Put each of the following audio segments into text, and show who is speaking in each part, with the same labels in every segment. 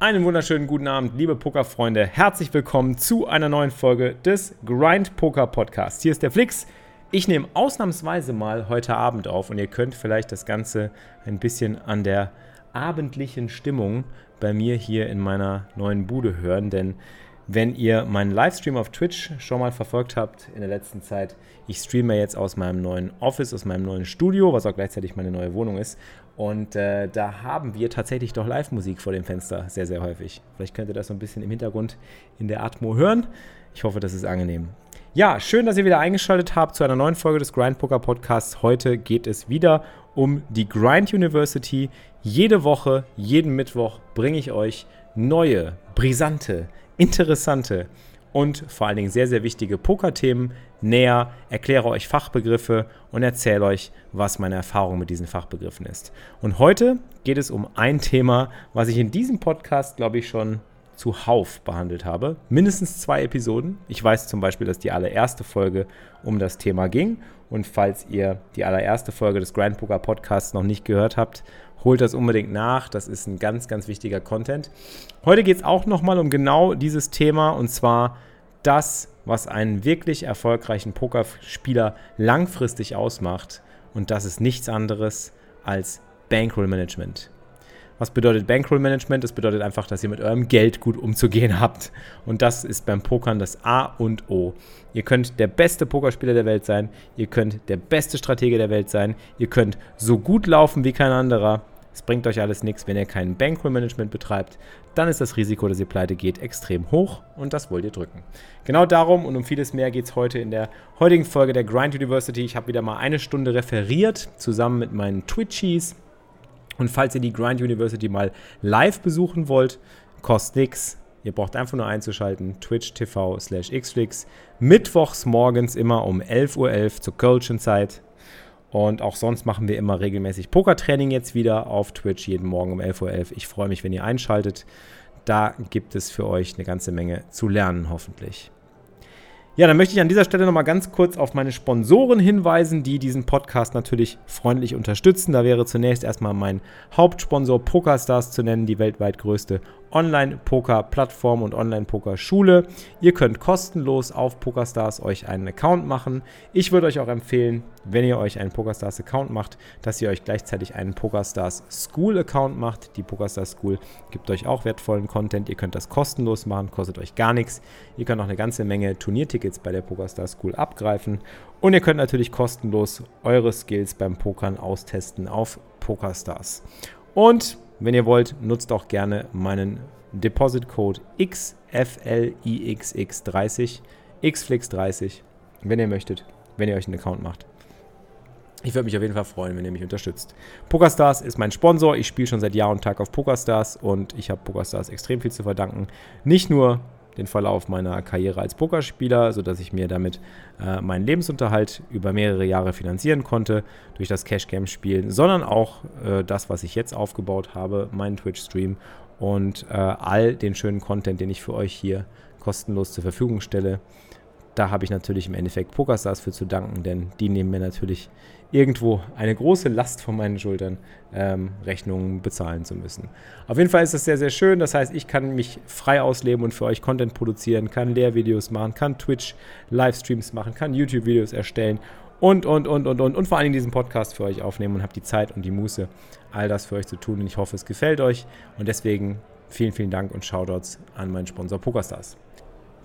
Speaker 1: Einen wunderschönen guten Abend, liebe Pokerfreunde. Herzlich willkommen zu einer neuen Folge des Grind Poker Podcasts. Hier ist der Flix. Ich nehme ausnahmsweise mal heute Abend auf und ihr könnt vielleicht das Ganze ein bisschen an der abendlichen Stimmung bei mir hier in meiner neuen Bude hören, denn wenn ihr meinen Livestream auf Twitch schon mal verfolgt habt in der letzten Zeit, ich streame jetzt aus meinem neuen Office, aus meinem neuen Studio, was auch gleichzeitig meine neue Wohnung ist. Und äh, da haben wir tatsächlich doch Live-Musik vor dem Fenster sehr, sehr häufig. Vielleicht könnt ihr das so ein bisschen im Hintergrund in der Atmo hören. Ich hoffe, das ist angenehm. Ja, schön, dass ihr wieder eingeschaltet habt zu einer neuen Folge des Grind Poker Podcasts. Heute geht es wieder um die Grind University. Jede Woche, jeden Mittwoch bringe ich euch neue, brisante, interessante und vor allen Dingen sehr, sehr wichtige Pokerthemen näher, erkläre euch Fachbegriffe und erzähle euch, was meine Erfahrung mit diesen Fachbegriffen ist. Und heute geht es um ein Thema, was ich in diesem Podcast, glaube ich, schon zuhauf behandelt habe. Mindestens zwei Episoden. Ich weiß zum Beispiel, dass die allererste Folge um das Thema ging. Und falls ihr die allererste Folge des Grand Poker Podcasts noch nicht gehört habt, holt das unbedingt nach. Das ist ein ganz, ganz wichtiger Content. Heute geht es auch nochmal um genau dieses Thema und zwar das, was einen wirklich erfolgreichen Pokerspieler langfristig ausmacht. Und das ist nichts anderes als Bankroll Management. Was bedeutet Bankroll Management? Das bedeutet einfach, dass ihr mit eurem Geld gut umzugehen habt. Und das ist beim Pokern das A und O. Ihr könnt der beste Pokerspieler der Welt sein, ihr könnt der beste Stratege der Welt sein, ihr könnt so gut laufen wie kein anderer. Es bringt euch alles nichts, wenn ihr kein Bankroll Management betreibt. Dann ist das Risiko, dass ihr pleite geht, extrem hoch und das wollt ihr drücken. Genau darum und um vieles mehr geht es heute in der heutigen Folge der Grind University. Ich habe wieder mal eine Stunde referiert, zusammen mit meinen Twitchies. Und falls ihr die Grind University mal live besuchen wollt, kostet nichts. Ihr braucht einfach nur einzuschalten, Twitch TV slash xflix. Mittwochs morgens immer um 11.11 Uhr .11 zur Kölschen Zeit. Und auch sonst machen wir immer regelmäßig Pokertraining jetzt wieder auf Twitch, jeden Morgen um 11.11 Uhr. .11. Ich freue mich, wenn ihr einschaltet. Da gibt es für euch eine ganze Menge zu lernen, hoffentlich. Ja, dann möchte ich an dieser Stelle nochmal ganz kurz auf meine Sponsoren hinweisen, die diesen Podcast natürlich freundlich unterstützen. Da wäre zunächst erstmal mein Hauptsponsor PokerStars zu nennen, die weltweit größte Online-Poker-Plattform und Online-Poker-Schule. Ihr könnt kostenlos auf PokerStars euch einen Account machen. Ich würde euch auch empfehlen, wenn ihr euch einen PokerStars-Account macht, dass ihr euch gleichzeitig einen PokerStars School-Account macht. Die PokerStars School gibt euch auch wertvollen Content. Ihr könnt das kostenlos machen, kostet euch gar nichts. Ihr könnt auch eine ganze Menge Turniertickets bei der PokerStars School abgreifen. Und ihr könnt natürlich kostenlos eure Skills beim Pokern austesten auf PokerStars. Und wenn ihr wollt, nutzt auch gerne meinen Deposit-Code XFLIXX30, XFlix30, wenn ihr möchtet, wenn ihr euch einen Account macht. Ich würde mich auf jeden Fall freuen, wenn ihr mich unterstützt. PokerStars ist mein Sponsor. Ich spiele schon seit Jahr und Tag auf PokerStars und ich habe PokerStars extrem viel zu verdanken. Nicht nur den Verlauf meiner Karriere als Pokerspieler, sodass ich mir damit äh, meinen Lebensunterhalt über mehrere Jahre finanzieren konnte durch das Cash Game Spielen, sondern auch äh, das, was ich jetzt aufgebaut habe, meinen Twitch-Stream und äh, all den schönen Content, den ich für euch hier kostenlos zur Verfügung stelle. Da habe ich natürlich im Endeffekt PokerStars für zu danken, denn die nehmen mir natürlich irgendwo eine große Last von meinen Schultern, ähm, Rechnungen bezahlen zu müssen. Auf jeden Fall ist das sehr, sehr schön. Das heißt, ich kann mich frei ausleben und für euch Content produzieren, kann Lehrvideos machen, kann Twitch-Livestreams machen, kann YouTube-Videos erstellen und, und, und, und, und, und vor allem diesen Podcast für euch aufnehmen und habe die Zeit und die Muße, all das für euch zu tun. Und ich hoffe, es gefällt euch. Und deswegen vielen, vielen Dank und Shoutouts an meinen Sponsor PokerStars.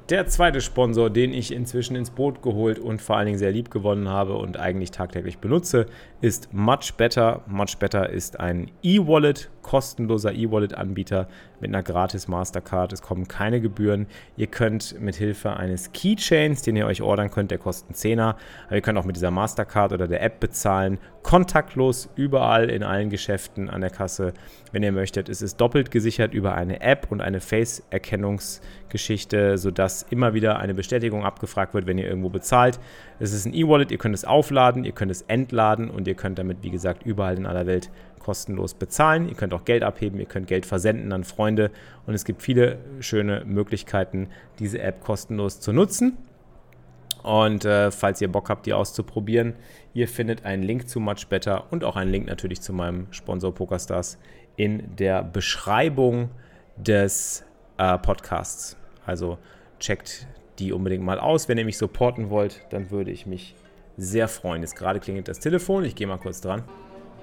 Speaker 1: Der zweite Sponsor, den ich inzwischen ins Boot geholt und vor allen Dingen sehr lieb gewonnen habe und eigentlich tagtäglich benutze, ist Much Better. Much Better ist ein E-Wallet, kostenloser E-Wallet-Anbieter mit einer gratis Mastercard. Es kommen keine Gebühren. Ihr könnt mit Hilfe eines Keychains, den ihr euch ordern könnt, der kostet 10er, aber ihr könnt auch mit dieser Mastercard oder der App bezahlen. Kontaktlos überall in allen Geschäften an der Kasse, wenn ihr möchtet. Es ist doppelt gesichert über eine App und eine Face-Erkennungsgeschichte, sodass immer wieder eine Bestätigung abgefragt wird, wenn ihr irgendwo bezahlt. Es ist ein E-Wallet, ihr könnt es aufladen, ihr könnt es entladen und ihr könnt damit, wie gesagt, überall in aller Welt kostenlos bezahlen. Ihr könnt auch Geld abheben, ihr könnt Geld versenden an Freunde und es gibt viele schöne Möglichkeiten, diese App kostenlos zu nutzen. Und äh, falls ihr Bock habt, die auszuprobieren, ihr findet einen Link zu Much Better und auch einen Link natürlich zu meinem Sponsor PokerStars in der Beschreibung des äh, Podcasts. Also checkt die unbedingt mal aus. Wenn ihr mich supporten wollt, dann würde ich mich sehr freuen. Jetzt gerade klingelt das Telefon. Ich gehe mal kurz dran.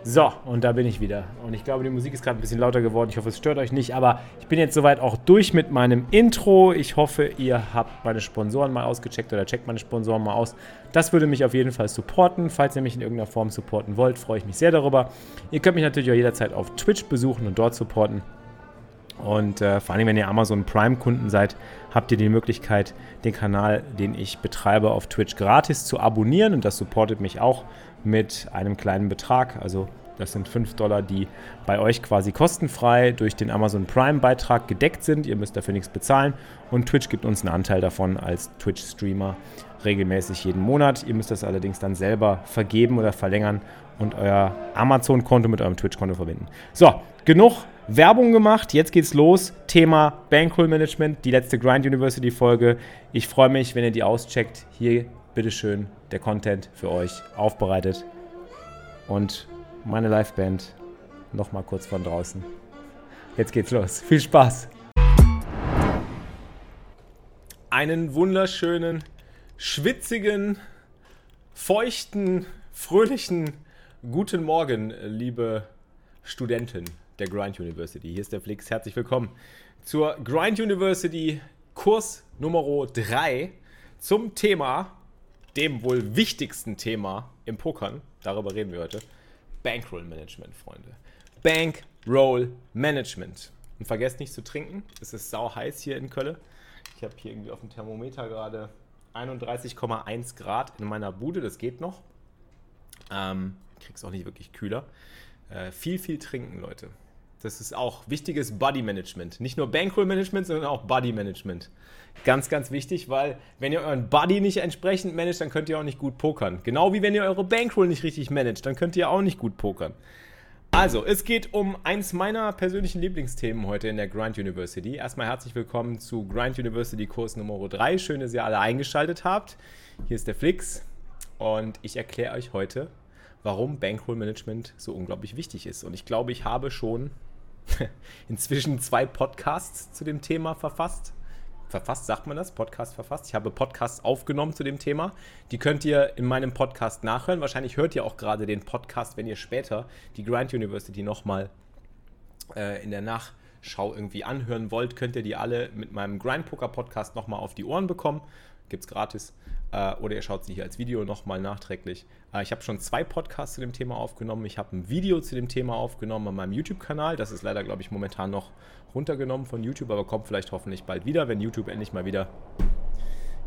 Speaker 1: So, und da bin ich wieder. Und ich glaube, die Musik ist gerade ein bisschen lauter geworden. Ich hoffe, es stört euch nicht. Aber ich bin jetzt soweit auch durch mit meinem Intro. Ich hoffe, ihr habt meine Sponsoren mal ausgecheckt oder checkt meine Sponsoren mal aus. Das würde mich auf jeden Fall supporten. Falls ihr mich in irgendeiner Form supporten wollt, freue ich mich sehr darüber. Ihr könnt mich natürlich auch jederzeit auf Twitch besuchen und dort supporten. Und äh, vor allem, wenn ihr Amazon Prime-Kunden seid, habt ihr die Möglichkeit, den Kanal, den ich betreibe, auf Twitch gratis zu abonnieren. Und das supportet mich auch mit einem kleinen Betrag. Also das sind 5 Dollar, die bei euch quasi kostenfrei durch den Amazon Prime-Beitrag gedeckt sind. Ihr müsst dafür nichts bezahlen. Und Twitch gibt uns einen Anteil davon als Twitch-Streamer regelmäßig jeden Monat. Ihr müsst das allerdings dann selber vergeben oder verlängern und euer Amazon-Konto mit eurem Twitch-Konto verbinden. So, genug Werbung gemacht. Jetzt geht's los. Thema Bankroll Management, die letzte Grind University Folge. Ich freue mich, wenn ihr die auscheckt. Hier, bitteschön, der Content für euch aufbereitet. Und meine Liveband nochmal kurz von draußen. Jetzt geht's los. Viel Spaß. Einen wunderschönen, schwitzigen, feuchten, fröhlichen guten Morgen, liebe Studenten der Grind University. Hier ist der Flix. Herzlich willkommen zur Grind University Kurs Nummer 3 zum Thema, dem wohl wichtigsten Thema im Pokern. Darüber reden wir heute. Bankroll Management, Freunde. Bankroll Management. Und vergesst nicht zu trinken. Es ist sau heiß hier in Köln. Ich habe hier irgendwie auf dem Thermometer gerade 31,1 Grad in meiner Bude. Das geht noch. Ähm, krieg's auch nicht wirklich kühler. Äh, viel, viel trinken, Leute. Das ist auch wichtiges Body Management. Nicht nur Bankroll Management, sondern auch Body Management. Ganz, ganz wichtig, weil wenn ihr euren Body nicht entsprechend managt, dann könnt ihr auch nicht gut pokern. Genau wie wenn ihr eure Bankroll nicht richtig managt, dann könnt ihr auch nicht gut pokern. Also, es geht um eins meiner persönlichen Lieblingsthemen heute in der Grind University. Erstmal herzlich willkommen zu Grind University Kurs Nummer 3. Schön, dass ihr alle eingeschaltet habt. Hier ist der Flix und ich erkläre euch heute, warum Bankroll Management so unglaublich wichtig ist. Und ich glaube, ich habe schon inzwischen zwei Podcasts zu dem Thema verfasst. Verfasst, sagt man das? Podcast verfasst. Ich habe Podcasts aufgenommen zu dem Thema. Die könnt ihr in meinem Podcast nachhören. Wahrscheinlich hört ihr auch gerade den Podcast, wenn ihr später die Grind University nochmal äh, in der Nachschau irgendwie anhören wollt, könnt ihr die alle mit meinem Grind Poker Podcast nochmal auf die Ohren bekommen. Gibt es gratis. Äh, oder ihr schaut sie hier als Video nochmal nachträglich. Äh, ich habe schon zwei Podcasts zu dem Thema aufgenommen. Ich habe ein Video zu dem Thema aufgenommen an meinem YouTube-Kanal. Das ist leider, glaube ich, momentan noch runtergenommen von YouTube, aber kommt vielleicht hoffentlich bald wieder, wenn YouTube endlich mal wieder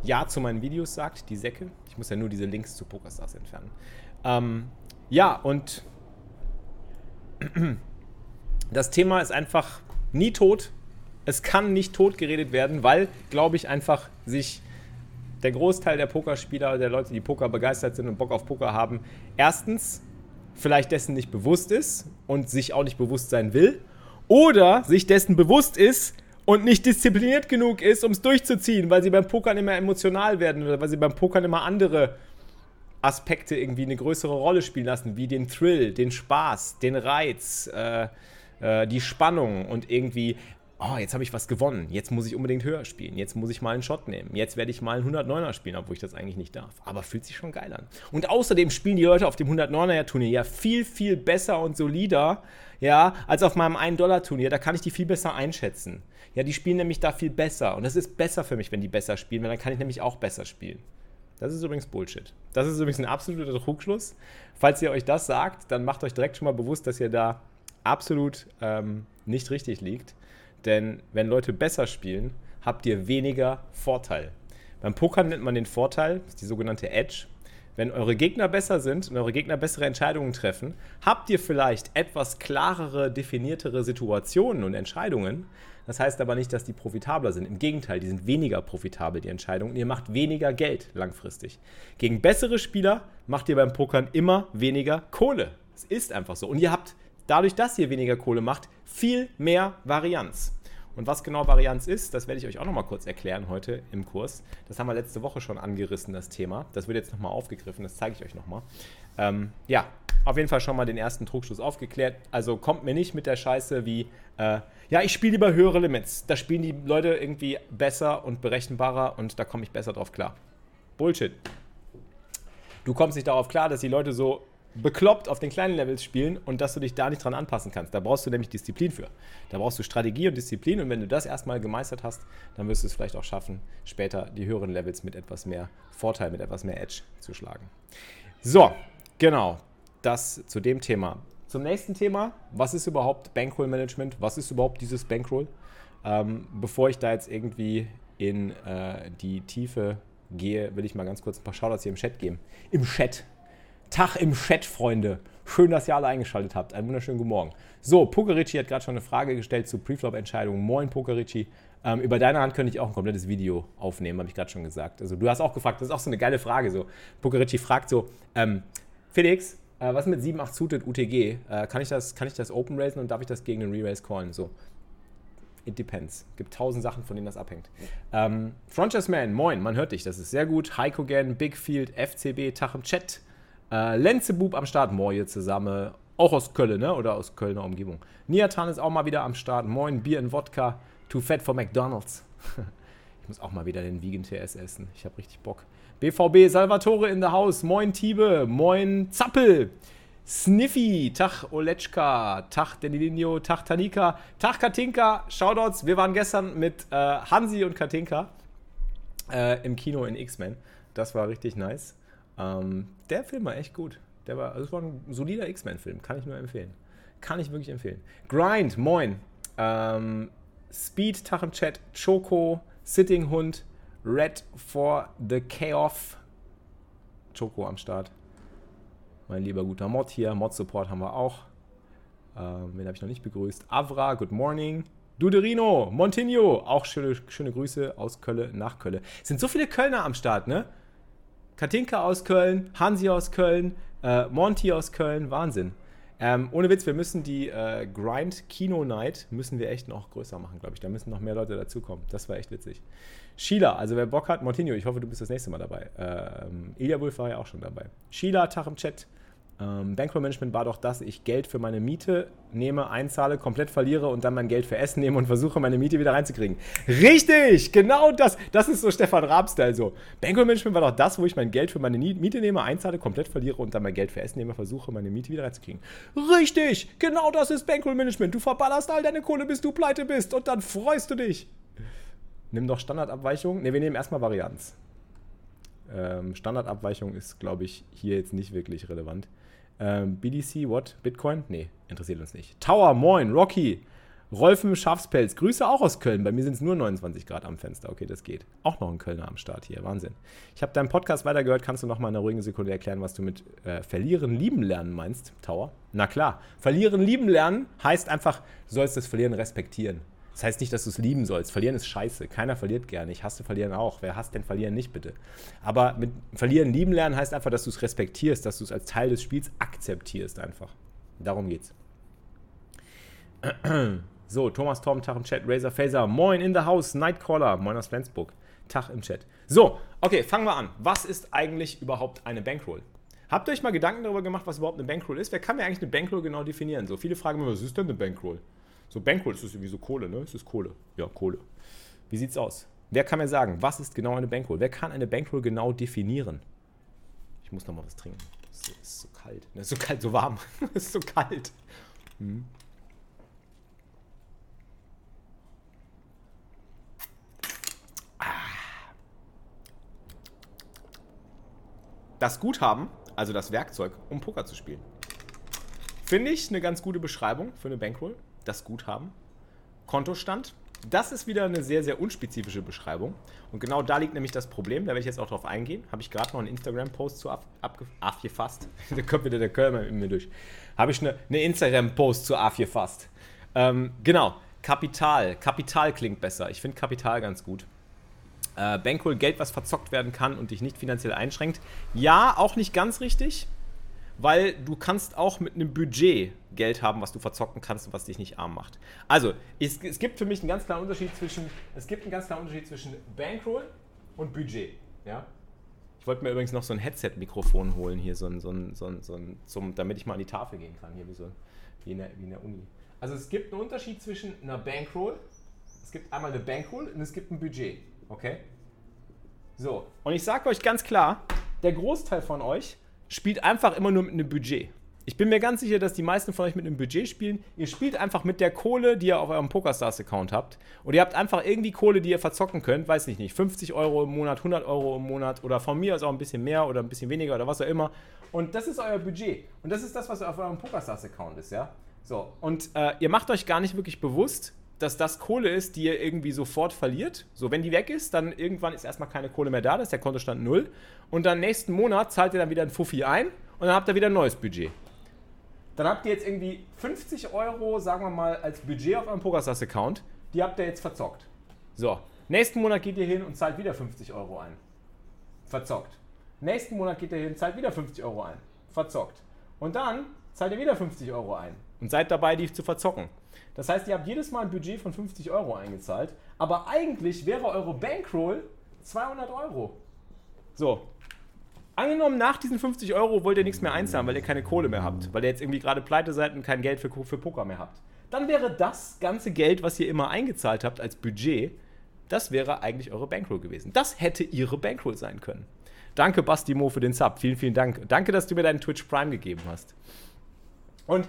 Speaker 1: Ja zu meinen Videos sagt, die Säcke. Ich muss ja nur diese Links zu PokerStars entfernen. Ähm, ja, und das Thema ist einfach nie tot. Es kann nicht tot geredet werden, weil, glaube ich, einfach sich der Großteil der Pokerspieler, der Leute, die Poker begeistert sind und Bock auf Poker haben, erstens vielleicht dessen nicht bewusst ist und sich auch nicht bewusst sein will oder sich dessen bewusst ist und nicht diszipliniert genug ist, um es durchzuziehen, weil sie beim Pokern immer emotional werden oder weil sie beim Pokern immer andere Aspekte irgendwie eine größere Rolle spielen lassen, wie den Thrill, den Spaß, den Reiz, äh, äh, die Spannung und irgendwie oh, jetzt habe ich was gewonnen, jetzt muss ich unbedingt höher spielen, jetzt muss ich mal einen Shot nehmen, jetzt werde ich mal einen 109er spielen, obwohl ich das eigentlich nicht darf. Aber fühlt sich schon geil an. Und außerdem spielen die Leute auf dem 109er Turnier ja viel, viel besser und solider, ja, als auf meinem 1-Dollar-Turnier. Da kann ich die viel besser einschätzen. Ja, die spielen nämlich da viel besser. Und das ist besser für mich, wenn die besser spielen, weil dann kann ich nämlich auch besser spielen. Das ist übrigens Bullshit. Das ist übrigens ein absoluter Trugschluss. Falls ihr euch das sagt, dann macht euch direkt schon mal bewusst, dass ihr da absolut ähm, nicht richtig liegt. Denn wenn Leute besser spielen, habt ihr weniger Vorteil. Beim Pokern nennt man den Vorteil, das ist die sogenannte Edge. Wenn eure Gegner besser sind und eure Gegner bessere Entscheidungen treffen, habt ihr vielleicht etwas klarere, definiertere Situationen und Entscheidungen. Das heißt aber nicht, dass die profitabler sind. Im Gegenteil, die sind weniger profitabel, die Entscheidungen. Und ihr macht weniger Geld langfristig. Gegen bessere Spieler macht ihr beim Pokern immer weniger Kohle. Es ist einfach so. Und ihr habt dadurch, dass ihr weniger Kohle macht, viel mehr Varianz. Und was genau Varianz ist, das werde ich euch auch nochmal kurz erklären heute im Kurs. Das haben wir letzte Woche schon angerissen, das Thema. Das wird jetzt nochmal aufgegriffen, das zeige ich euch nochmal. Ähm, ja, auf jeden Fall schon mal den ersten Trugschluss aufgeklärt. Also kommt mir nicht mit der Scheiße wie, äh, ja, ich spiele lieber höhere Limits. Da spielen die Leute irgendwie besser und berechenbarer und da komme ich besser drauf klar. Bullshit. Du kommst nicht darauf klar, dass die Leute so bekloppt auf den kleinen Levels spielen und dass du dich da nicht dran anpassen kannst. Da brauchst du nämlich Disziplin für. Da brauchst du Strategie und Disziplin und wenn du das erstmal gemeistert hast, dann wirst du es vielleicht auch schaffen, später die höheren Levels mit etwas mehr Vorteil, mit etwas mehr Edge zu schlagen. So, genau. Das zu dem Thema. Zum nächsten Thema. Was ist überhaupt Bankroll Management? Was ist überhaupt dieses Bankroll? Ähm, bevor ich da jetzt irgendwie in äh, die Tiefe gehe, will ich mal ganz kurz ein paar Shoutouts hier im Chat geben. Im Chat Tag im Chat, Freunde. Schön, dass ihr alle eingeschaltet habt. Einen wunderschönen guten Morgen. So, Pokerici hat gerade schon eine Frage gestellt zu Preflop-Entscheidungen. Moin, Pokerici. Ähm, über deine Hand könnte ich auch ein komplettes Video aufnehmen, habe ich gerade schon gesagt. Also, du hast auch gefragt, das ist auch so eine geile Frage. So, Pokerici fragt so: ähm, Felix, äh, was mit 7-8 Suited UTG? Äh, kann, ich das, kann ich das open raisen und darf ich das gegen einen Re-Raise callen? So. It depends. Gibt tausend Sachen, von denen das abhängt. Ähm, Frontiers Man, moin, man hört dich, das ist sehr gut. Heikogen, Bigfield, FCB, Tach im Chat. Äh, Lenzebub am Start, Moje zusammen. Auch aus Köln, ne? Oder aus Kölner Umgebung. Niatan ist auch mal wieder am Start. Moin, Bier und Wodka. Too fat for McDonalds. ich muss auch mal wieder den Vegan TS essen. Ich habe richtig Bock. BVB Salvatore in der Haus. Moin, Tiebe. Moin, Zappel. Sniffy, Tag Oletschka, Tag Denilinho, Tag Tanika, Tag Katinka, Shoutouts. Wir waren gestern mit äh, Hansi und Katinka äh, im Kino in X-Men. Das war richtig nice. Ähm, der Film war echt gut. Der war, also es war ein solider X-Men-Film, kann ich nur empfehlen. Kann ich wirklich empfehlen. Grind, moin. Ähm, Speed, Tag im Chat, Choco, Sitting Hund, Red for the Chaos. Choco am Start. Mein lieber guter Mod hier. Mod-Support haben wir auch. Ähm, wen habe ich noch nicht begrüßt? Avra, good morning. Duderino, Montigno, auch schöne, schöne Grüße aus Köln nach Köln. Es sind so viele Kölner am Start, ne? Katinka aus Köln, Hansi aus Köln, äh, Monty aus Köln, Wahnsinn. Ähm, ohne Witz, wir müssen die äh, Grind Kino Night müssen wir echt noch größer machen, glaube ich. Da müssen noch mehr Leute dazukommen. Das war echt witzig. Sheila, also wer Bock hat, Montinho, ich hoffe, du bist das nächste Mal dabei. Ähm, Ilya Wolf war ja auch schon dabei. Sheila, Tag im Chat. Ähm, Bankroll-Management war doch, dass ich Geld für meine Miete nehme, einzahle, komplett verliere und dann mein Geld für Essen nehme und versuche, meine Miete wieder reinzukriegen. Richtig! Genau das! Das ist so Stefan Raab-Style so. Bankroll-Management war doch das, wo ich mein Geld für meine Miete nehme, einzahle, komplett verliere und dann mein Geld für Essen nehme, versuche, meine Miete wieder reinzukriegen. Richtig! Genau das ist Bankroll-Management. Du verballerst all deine Kohle, bis du pleite bist und dann freust du dich. Nimm doch Standardabweichung. Ne, wir nehmen erstmal Varianz. Ähm, Standardabweichung ist, glaube ich, hier jetzt nicht wirklich relevant. Ähm, BDC, what? Bitcoin? Nee, interessiert uns nicht. Tower, moin, Rocky, Rolfen Schafspelz, Grüße auch aus Köln. Bei mir sind es nur 29 Grad am Fenster. Okay, das geht. Auch noch ein Kölner am Start hier. Wahnsinn. Ich habe deinen Podcast weitergehört. Kannst du noch mal in einer ruhigen Sekunde erklären, was du mit äh, Verlieren lieben lernen meinst, Tower? Na klar. Verlieren lieben lernen heißt einfach, du sollst das Verlieren respektieren. Das heißt nicht, dass du es lieben sollst. Verlieren ist scheiße. Keiner verliert gerne. Ich hasse Verlieren auch. Wer hasst denn Verlieren nicht, bitte? Aber mit Verlieren lieben lernen heißt einfach, dass du es respektierst, dass du es als Teil des Spiels akzeptierst einfach. Darum geht's. So, Thomas Torben, Tag im Chat, Razor Phaser, moin in the house, Nightcaller, moin aus Flensburg, Tag im Chat. So, okay, fangen wir an. Was ist eigentlich überhaupt eine Bankroll? Habt ihr euch mal Gedanken darüber gemacht, was überhaupt eine Bankroll ist? Wer kann mir eigentlich eine Bankroll genau definieren? So, viele fragen mir, was ist denn eine Bankroll? So Bankroll ist das irgendwie so Kohle, ne? Ist das Kohle? Ja, Kohle. Wie sieht's aus? Wer kann mir sagen, was ist genau eine Bankroll? Wer kann eine Bankroll genau definieren? Ich muss noch mal was trinken. Es ist so kalt. Es ist so kalt, so warm. es ist so kalt. Hm. Das Guthaben, also das Werkzeug, um Poker zu spielen. Finde ich eine ganz gute Beschreibung für eine Bankroll. Das Guthaben. Kontostand. Das ist wieder eine sehr, sehr unspezifische Beschreibung. Und genau da liegt nämlich das Problem. Da werde ich jetzt auch drauf eingehen. Habe ich gerade noch einen Instagram-Post zu abgefasst. da kommt wieder der Kölner in mir durch. Habe ich eine, eine Instagram-Post zu abgefasst. Ähm, genau. Kapital. Kapital klingt besser. Ich finde Kapital ganz gut. Äh, Bankroll, Geld, was verzockt werden kann und dich nicht finanziell einschränkt. Ja, auch nicht ganz richtig weil du kannst auch mit einem Budget Geld haben, was du verzocken kannst und was dich nicht arm macht. Also, es, es gibt für mich einen ganz klaren Unterschied zwischen, es gibt einen ganz klaren Unterschied zwischen Bankroll und Budget. Ja? Ich wollte mir übrigens noch so ein Headset-Mikrofon holen hier, so ein, so ein, so ein, so ein, zum, damit ich mal an die Tafel gehen kann, hier wie, so, wie, in der, wie in der Uni. Also es gibt einen Unterschied zwischen einer Bankroll, es gibt einmal eine Bankroll und es gibt ein Budget. Okay? So, und ich sage euch ganz klar, der Großteil von euch spielt einfach immer nur mit einem Budget. Ich bin mir ganz sicher, dass die meisten von euch mit einem Budget spielen. Ihr spielt einfach mit der Kohle, die ihr auf eurem PokerStars-Account habt. Und ihr habt einfach irgendwie Kohle, die ihr verzocken könnt. Weiß ich nicht, 50 Euro im Monat, 100 Euro im Monat oder von mir ist auch ein bisschen mehr oder ein bisschen weniger oder was auch immer. Und das ist euer Budget. Und das ist das, was auf eurem PokerStars-Account ist, ja? So, und äh, ihr macht euch gar nicht wirklich bewusst, dass das Kohle ist, die ihr irgendwie sofort verliert. So, wenn die weg ist, dann irgendwann ist erstmal keine Kohle mehr da, das ist der Kontostand null. Und dann nächsten Monat zahlt ihr dann wieder ein Fuffi ein und dann habt ihr wieder ein neues Budget. Dann habt ihr jetzt irgendwie 50 Euro, sagen wir mal, als Budget auf eurem PokerStars-Account. Die habt ihr jetzt verzockt. So, nächsten Monat geht ihr hin und zahlt wieder 50 Euro ein. Verzockt. Nächsten Monat geht ihr hin, zahlt wieder 50 Euro ein. Verzockt. Und dann zahlt ihr wieder 50 Euro ein und seid dabei, die zu verzocken. Das heißt, ihr habt jedes Mal ein Budget von 50 Euro eingezahlt, aber eigentlich wäre eure Bankroll 200 Euro. So. Angenommen, nach diesen 50 Euro wollt ihr nichts mehr einzahlen, weil ihr keine Kohle mehr habt, weil ihr jetzt irgendwie gerade pleite seid und kein Geld für, für Poker mehr habt. Dann wäre das ganze Geld, was ihr immer eingezahlt habt als Budget, das wäre eigentlich eure Bankroll gewesen. Das hätte ihre Bankroll sein können. Danke, Basti Mo, für den Sub. Vielen, vielen Dank. Danke, dass du mir deinen Twitch Prime gegeben hast. Und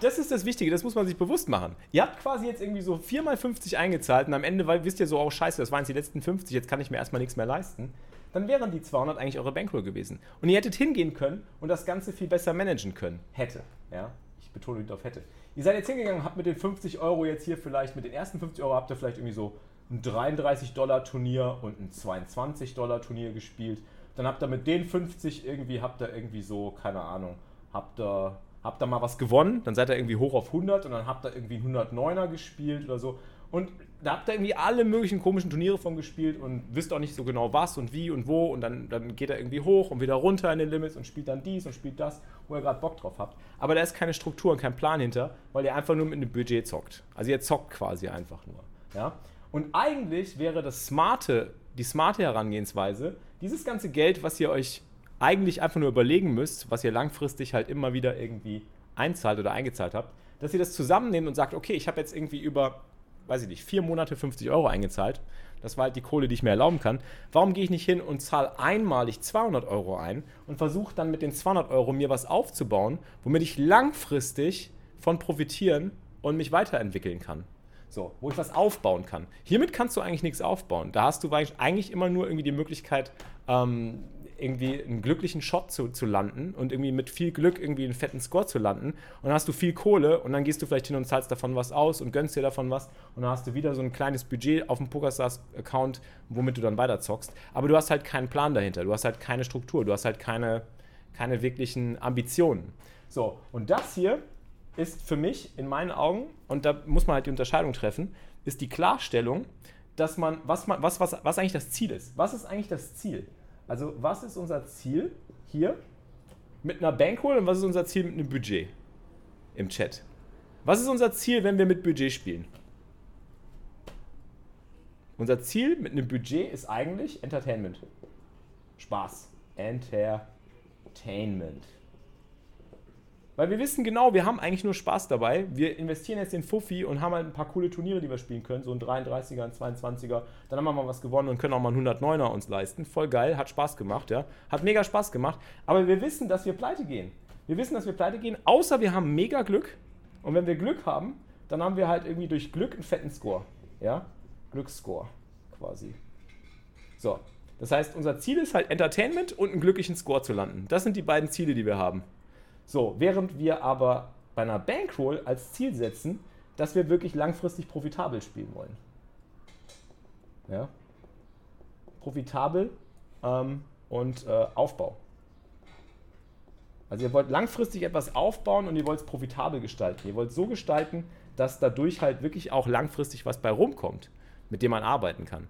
Speaker 1: das ist das Wichtige, das muss man sich bewusst machen. Ihr habt quasi jetzt irgendwie so 4 mal 50 eingezahlt und am Ende wisst ihr so, oh scheiße, das waren jetzt die letzten 50, jetzt kann ich mir erstmal nichts mehr leisten. Dann wären die 200 eigentlich eure Bankroll gewesen. Und ihr hättet hingehen können und das Ganze viel besser managen können. Hätte. Ja, ich betone nicht auf hätte. Ihr seid jetzt hingegangen habt mit den 50 Euro jetzt hier vielleicht, mit den ersten 50 Euro habt ihr vielleicht irgendwie so ein 33 Dollar Turnier und ein 22 Dollar Turnier gespielt. Dann habt ihr mit den 50 irgendwie, habt ihr irgendwie so, keine Ahnung, habt ihr habt da mal was gewonnen, dann seid ihr irgendwie hoch auf 100 und dann habt ihr irgendwie 109er gespielt oder so. Und da habt ihr irgendwie alle möglichen komischen Turniere von gespielt und wisst auch nicht so genau was und wie und wo und dann, dann geht er irgendwie hoch und wieder runter in den Limits und spielt dann dies und spielt das, wo ihr gerade Bock drauf habt. Aber da ist keine Struktur und kein Plan hinter, weil ihr einfach nur mit einem Budget zockt. Also ihr zockt quasi einfach nur. Ja? Und eigentlich wäre das smarte, die smarte Herangehensweise, dieses ganze Geld, was ihr euch eigentlich einfach nur überlegen müsst, was ihr langfristig halt immer wieder irgendwie einzahlt oder eingezahlt habt, dass ihr das zusammennehmt und sagt, okay, ich habe jetzt irgendwie über, weiß ich nicht, vier Monate 50 Euro eingezahlt. Das war halt die Kohle, die ich mir erlauben kann. Warum gehe ich nicht hin und zahle einmalig 200 Euro ein und versuche dann mit den 200 Euro mir was aufzubauen, womit ich langfristig von profitieren und mich weiterentwickeln kann? So, wo ich was aufbauen kann. Hiermit kannst du eigentlich nichts aufbauen. Da hast du eigentlich immer nur irgendwie die Möglichkeit, ähm, irgendwie einen glücklichen Shot zu, zu landen und irgendwie mit viel Glück irgendwie einen fetten Score zu landen. Und dann hast du viel Kohle und dann gehst du vielleicht hin und zahlst davon was aus und gönnst dir davon was und dann hast du wieder so ein kleines Budget auf dem PokerStars-Account, womit du dann weiter zockst. Aber du hast halt keinen Plan dahinter, du hast halt keine Struktur, du hast halt keine, keine wirklichen Ambitionen. So, und das hier ist für mich in meinen Augen, und da muss man halt die Unterscheidung treffen, ist die Klarstellung, dass man, was, man, was, was, was eigentlich das Ziel ist. Was ist eigentlich das Ziel? Also was ist unser Ziel hier mit einer Bankroll und was ist unser Ziel mit einem Budget im Chat? Was ist unser Ziel, wenn wir mit Budget spielen? Unser Ziel mit einem Budget ist eigentlich Entertainment. Spaß. Entertainment. Weil wir wissen genau, wir haben eigentlich nur Spaß dabei. Wir investieren jetzt den Fuffi und haben halt ein paar coole Turniere, die wir spielen können. So ein 33er, ein 22er. Dann haben wir mal was gewonnen und können auch mal einen 109er uns leisten. Voll geil, hat Spaß gemacht, ja. Hat mega Spaß gemacht. Aber wir wissen, dass wir pleite gehen. Wir wissen, dass wir pleite gehen, außer wir haben mega Glück. Und wenn wir Glück haben, dann haben wir halt irgendwie durch Glück einen fetten Score. Ja? Glücksscore quasi. So. Das heißt, unser Ziel ist halt Entertainment und einen glücklichen Score zu landen. Das sind die beiden Ziele, die wir haben. So, während wir aber bei einer Bankroll als Ziel setzen, dass wir wirklich langfristig profitabel spielen wollen. Ja? Profitabel ähm, und äh, Aufbau. Also ihr wollt langfristig etwas aufbauen und ihr wollt es profitabel gestalten. Ihr wollt so gestalten, dass dadurch halt wirklich auch langfristig was bei rumkommt, mit dem man arbeiten kann.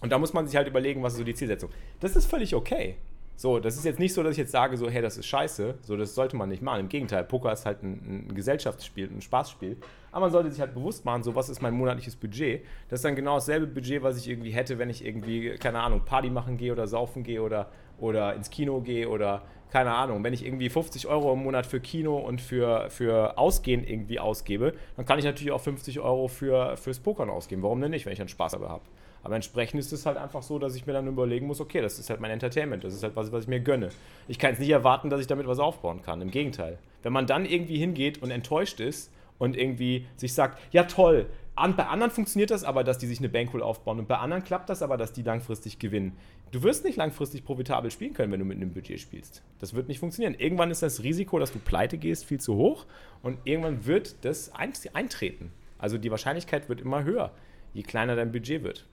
Speaker 1: Und da muss man sich halt überlegen, was ist so die Zielsetzung. Das ist völlig okay. So, das ist jetzt nicht so, dass ich jetzt sage, so, hey, das ist scheiße. So, das sollte man nicht machen. Im Gegenteil, Poker ist halt ein, ein Gesellschaftsspiel, ein Spaßspiel. Aber man sollte sich halt bewusst machen, so, was ist mein monatliches Budget? Das ist dann genau dasselbe Budget, was ich irgendwie hätte, wenn ich irgendwie, keine Ahnung, Party machen gehe oder saufen gehe oder, oder ins Kino gehe oder, keine Ahnung, wenn ich irgendwie 50 Euro im Monat für Kino und für, für Ausgehen irgendwie ausgebe, dann kann ich natürlich auch 50 Euro für, fürs Pokern ausgeben. Warum denn nicht, wenn ich dann Spaß dabei habe? Aber entsprechend ist es halt einfach so, dass ich mir dann überlegen muss, okay, das ist halt mein Entertainment, das ist halt was, was ich mir gönne. Ich kann jetzt nicht erwarten, dass ich damit was aufbauen kann. Im Gegenteil. Wenn man dann irgendwie hingeht und enttäuscht ist und irgendwie sich sagt, ja toll, an, bei anderen funktioniert das aber, dass die sich eine Bankroll aufbauen und bei anderen klappt das aber, dass die langfristig gewinnen. Du wirst nicht langfristig profitabel spielen können, wenn du mit einem Budget spielst. Das wird nicht funktionieren. Irgendwann ist das Risiko, dass du pleite gehst, viel zu hoch und irgendwann wird das eintreten. Also die Wahrscheinlichkeit wird immer höher, je kleiner dein Budget wird.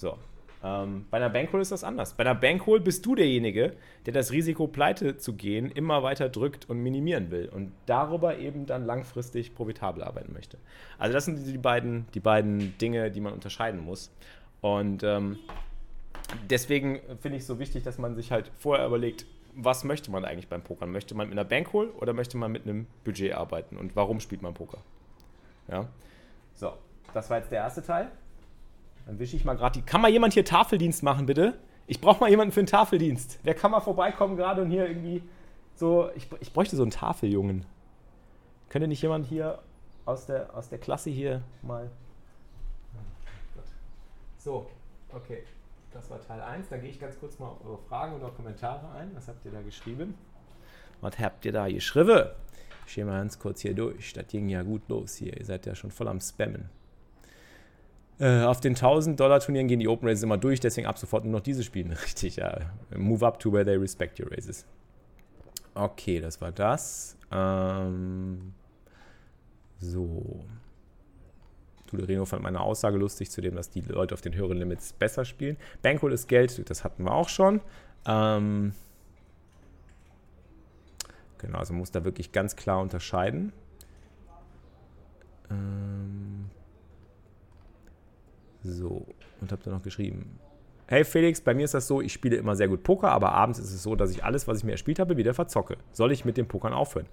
Speaker 1: So. Ähm, bei einer Bankroll ist das anders. Bei einer Bankroll bist du derjenige, der das Risiko, pleite zu gehen, immer weiter drückt und minimieren will und darüber eben dann langfristig profitabel arbeiten möchte. Also das sind die beiden, die beiden Dinge, die man unterscheiden muss. Und ähm, deswegen finde ich es so wichtig, dass man sich halt vorher überlegt, was möchte man eigentlich beim Pokern? Möchte man mit einer Bankroll oder möchte man mit einem Budget arbeiten? Und warum spielt man Poker? Ja. So, das war jetzt der erste Teil. Dann wische ich mal gerade die. Kann mal jemand hier Tafeldienst machen, bitte? Ich brauche mal jemanden für einen Tafeldienst. Wer kann mal vorbeikommen gerade und hier irgendwie so. Ich, ich bräuchte so einen Tafeljungen. Könnte nicht jemand hier aus der, aus der Klasse hier mal. So, okay. Das war Teil 1. Da gehe ich ganz kurz mal auf eure Fragen oder Kommentare ein. Was habt ihr da geschrieben? Was habt ihr da geschrieben? Ich gehe mal ganz kurz hier durch. Das ging ja gut los hier. Ihr seid ja schon voll am Spammen. Äh, auf den 1000-Dollar-Turnieren gehen die Open Races immer durch, deswegen ab sofort nur noch diese spielen. Richtig, ja. Move up to where they respect your races. Okay, das war das. Ähm, so. Tulerino fand meine Aussage lustig, zu dem, dass die Leute auf den höheren Limits besser spielen. Bankroll ist Geld, das hatten wir auch schon. Ähm, genau, also man muss da wirklich ganz klar unterscheiden. Ähm, so, und habe da noch geschrieben. Hey Felix, bei mir ist das so, ich spiele immer sehr gut Poker, aber abends ist es so, dass ich alles, was ich mir erspielt habe, wieder verzocke. Soll ich mit dem Pokern aufhören?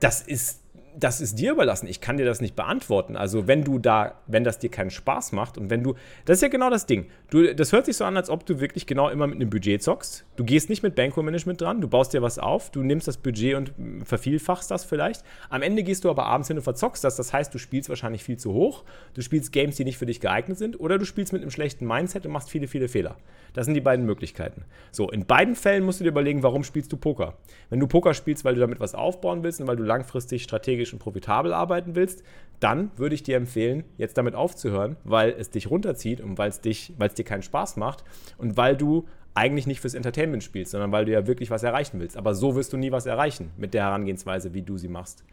Speaker 1: Das ist das ist dir überlassen. Ich kann dir das nicht beantworten. Also, wenn du da, wenn das dir keinen Spaß macht und wenn du, das ist ja genau das Ding. Du, das hört sich so an, als ob du wirklich genau immer mit einem Budget zockst. Du gehst nicht mit Banco-Management dran, du baust dir was auf, du nimmst das Budget und vervielfachst das vielleicht. Am Ende gehst du aber abends hin und verzockst das. Das heißt, du spielst wahrscheinlich viel zu hoch, du spielst Games, die nicht für dich geeignet sind, oder du spielst mit einem schlechten Mindset und machst viele, viele Fehler. Das sind die beiden Möglichkeiten. So, in beiden Fällen musst du dir überlegen, warum spielst du Poker. Wenn du Poker spielst, weil du damit was aufbauen willst und weil du langfristig strategisch und profitabel arbeiten willst, dann würde ich dir empfehlen, jetzt damit aufzuhören, weil es dich runterzieht und weil es dich, weil es dir keinen Spaß macht und weil du eigentlich nicht fürs Entertainment spielst, sondern weil du ja wirklich was erreichen willst. Aber so wirst du nie was erreichen mit der Herangehensweise, wie du sie machst.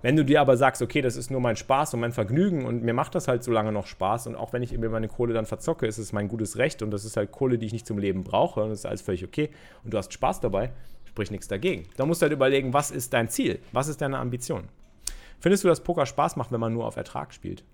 Speaker 1: Wenn du dir aber sagst, okay, das ist nur mein Spaß und mein Vergnügen und mir macht das halt so lange noch Spaß und auch wenn ich mir meine Kohle dann verzocke, ist es mein gutes Recht und das ist halt Kohle, die ich nicht zum Leben brauche und das ist alles völlig okay und du hast Spaß dabei, sprich nichts dagegen. Da musst du halt überlegen, was ist dein Ziel? Was ist deine Ambition? Findest du, dass Poker Spaß macht, wenn man nur auf Ertrag spielt?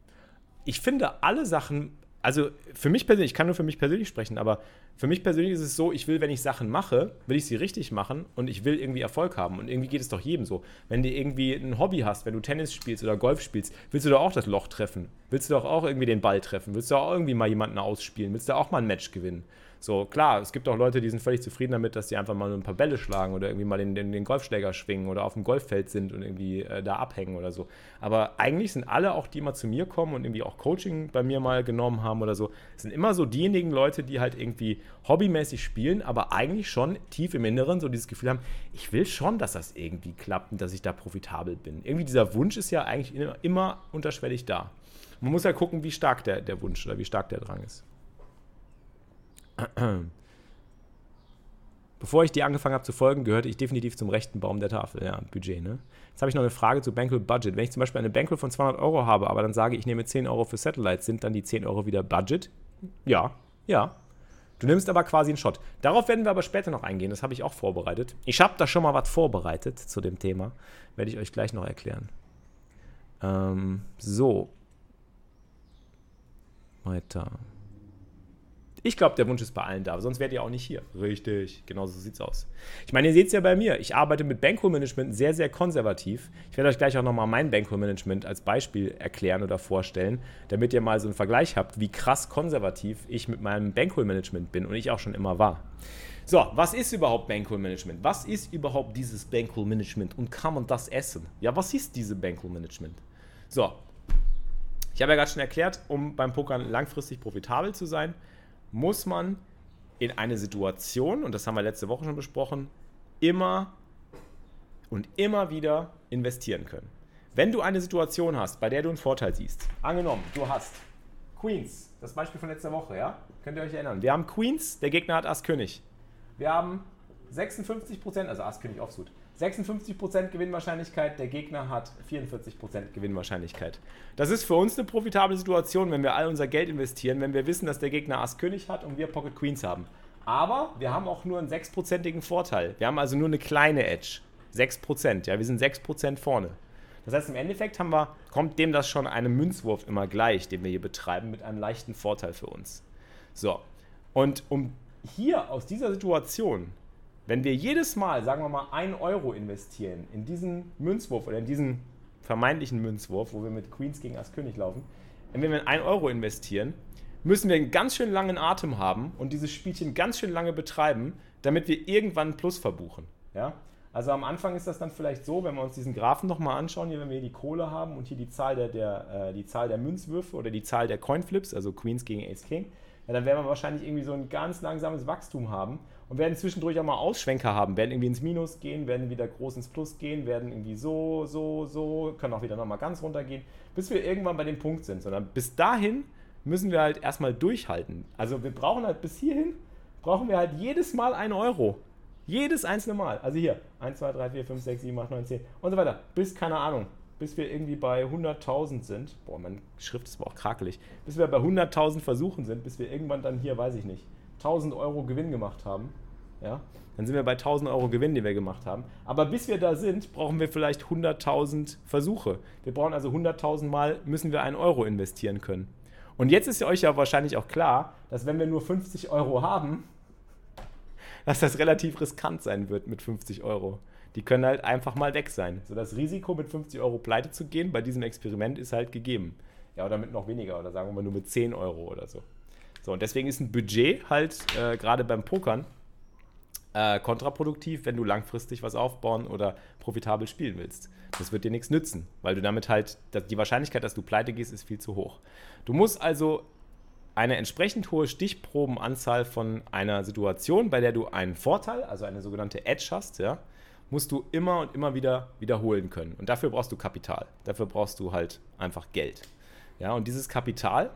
Speaker 1: Ich finde alle Sachen also für mich persönlich, ich kann nur für mich persönlich sprechen, aber für mich persönlich ist es so, ich will, wenn ich Sachen mache, will ich sie richtig machen und ich will irgendwie Erfolg haben. Und irgendwie geht es doch jedem so. Wenn du irgendwie ein Hobby hast, wenn du Tennis spielst oder Golf spielst, willst du doch auch das Loch treffen. Willst du doch auch irgendwie den Ball treffen. Willst du auch irgendwie mal jemanden ausspielen. Willst du auch mal ein Match gewinnen. So, klar, es gibt auch Leute, die sind völlig zufrieden damit, dass sie einfach mal ein paar Bälle schlagen oder irgendwie mal den, den, den Golfschläger schwingen oder auf dem Golffeld sind und irgendwie äh, da abhängen oder so. Aber eigentlich sind alle auch, die mal zu mir kommen und irgendwie auch Coaching bei mir mal genommen haben oder so, sind immer so diejenigen Leute, die halt irgendwie hobbymäßig spielen, aber eigentlich schon tief im Inneren so dieses Gefühl haben, ich will schon, dass das irgendwie klappt und dass ich da profitabel bin. Irgendwie dieser Wunsch ist ja eigentlich immer, immer unterschwellig da. Man muss ja gucken, wie stark der, der Wunsch oder wie stark der Drang ist. Bevor ich dir angefangen habe zu folgen, gehörte ich definitiv zum rechten Baum der Tafel. Ja, Budget, ne? Jetzt habe ich noch eine Frage zu Bankroll Budget. Wenn ich zum Beispiel eine Bankroll von 200 Euro habe, aber dann sage ich nehme 10 Euro für Satellites, sind dann die 10 Euro wieder Budget? Ja, ja. Du nimmst aber quasi einen Shot. Darauf werden wir aber später noch eingehen. Das habe ich auch vorbereitet. Ich habe da schon mal was vorbereitet zu dem Thema. Werde ich euch gleich noch erklären. Ähm, so. Weiter. Ich glaube, der Wunsch ist bei allen da, sonst wärt ihr auch nicht hier. Richtig, genau so sieht's aus. Ich meine, ihr seht es ja bei mir. Ich arbeite mit Bankroll-Management sehr, sehr konservativ. Ich werde euch gleich auch nochmal mein Bankroll-Management als Beispiel erklären oder vorstellen, damit ihr mal so einen Vergleich habt, wie krass konservativ ich mit meinem Bankroll-Management bin und ich auch schon immer war. So, was ist überhaupt Bankroll-Management? Was ist überhaupt dieses Bankroll-Management und kann man das essen? Ja, was ist diese Bankroll-Management? So, ich habe ja gerade schon erklärt, um beim Pokern langfristig profitabel zu sein, muss man in eine Situation, und das haben wir letzte Woche schon besprochen, immer und immer wieder investieren können. Wenn du eine Situation hast, bei der du einen Vorteil siehst, angenommen, du hast Queens, das Beispiel von letzter Woche, ja? Könnt ihr euch erinnern? Wir haben Queens, der Gegner hat Ass König. Wir haben 56%, also Ass König Offsuit. 56% Gewinnwahrscheinlichkeit, der Gegner hat 44% Gewinnwahrscheinlichkeit. Das ist für uns eine profitable Situation, wenn wir all unser Geld investieren, wenn wir wissen, dass der Gegner Ass König hat und wir Pocket Queens haben. Aber wir haben auch nur einen 6%igen Vorteil. Wir haben also nur eine kleine Edge. 6%, ja, wir sind 6% vorne. Das heißt, im Endeffekt haben wir, kommt dem das schon einem Münzwurf immer gleich, den wir hier betreiben, mit einem leichten Vorteil für uns. So, und um hier aus dieser Situation wenn wir jedes Mal, sagen wir mal, 1 Euro investieren in diesen Münzwurf oder in diesen vermeintlichen Münzwurf, wo wir mit Queens gegen Ass König laufen, wenn wir 1 Euro investieren, müssen wir einen ganz schön langen Atem haben und dieses Spielchen ganz schön lange betreiben, damit wir irgendwann einen Plus verbuchen. Ja? Also am Anfang ist das dann vielleicht so, wenn wir uns diesen Graphen nochmal anschauen, hier, wenn wir hier die Kohle haben und hier die Zahl der, der, äh, die Zahl der Münzwürfe oder die Zahl der Coinflips, also Queens gegen Ace King, ja, dann werden wir wahrscheinlich irgendwie so ein ganz langsames Wachstum haben und werden zwischendurch auch mal Ausschwenker haben, werden irgendwie ins Minus gehen, werden wieder groß ins Plus gehen, werden irgendwie so, so, so, können auch wieder nochmal ganz runter gehen, bis wir irgendwann bei dem Punkt sind. Sondern bis dahin müssen wir halt erstmal durchhalten. Also wir brauchen halt bis hierhin, brauchen wir halt jedes Mal einen Euro. Jedes einzelne Mal. Also hier, 1, 2, 3, 4, 5, 6, 7, 8, 9, 10 und so weiter. Bis, keine Ahnung, bis wir irgendwie bei 100.000 sind. Boah, meine Schrift ist aber auch krakelig. Bis wir bei 100.000 Versuchen sind, bis wir irgendwann dann hier, weiß ich nicht, 1000 Euro Gewinn gemacht haben. Ja, dann sind wir bei 1000 Euro Gewinn, den wir gemacht haben. Aber bis wir da sind, brauchen wir vielleicht 100.000 Versuche. Wir brauchen also 100.000 Mal, müssen wir einen Euro investieren können. Und jetzt ist euch ja wahrscheinlich auch klar, dass wenn wir nur 50 Euro haben, dass das relativ riskant sein wird mit 50 Euro. Die können halt einfach mal weg sein. So das Risiko, mit 50 Euro pleite zu gehen bei diesem Experiment ist halt gegeben. Ja, oder mit noch weniger, oder sagen wir mal nur mit 10 Euro oder so. So, und deswegen ist ein Budget halt äh, gerade beim Pokern äh, kontraproduktiv, wenn du langfristig was aufbauen oder profitabel spielen willst. Das wird dir nichts nützen, weil du damit halt, die Wahrscheinlichkeit, dass du pleite gehst, ist viel zu hoch. Du musst also eine entsprechend hohe Stichprobenanzahl von einer Situation, bei der du einen Vorteil, also eine sogenannte Edge hast, ja, musst du immer und immer wieder wiederholen können. Und dafür brauchst du Kapital. Dafür brauchst du halt einfach Geld. Ja, und dieses Kapital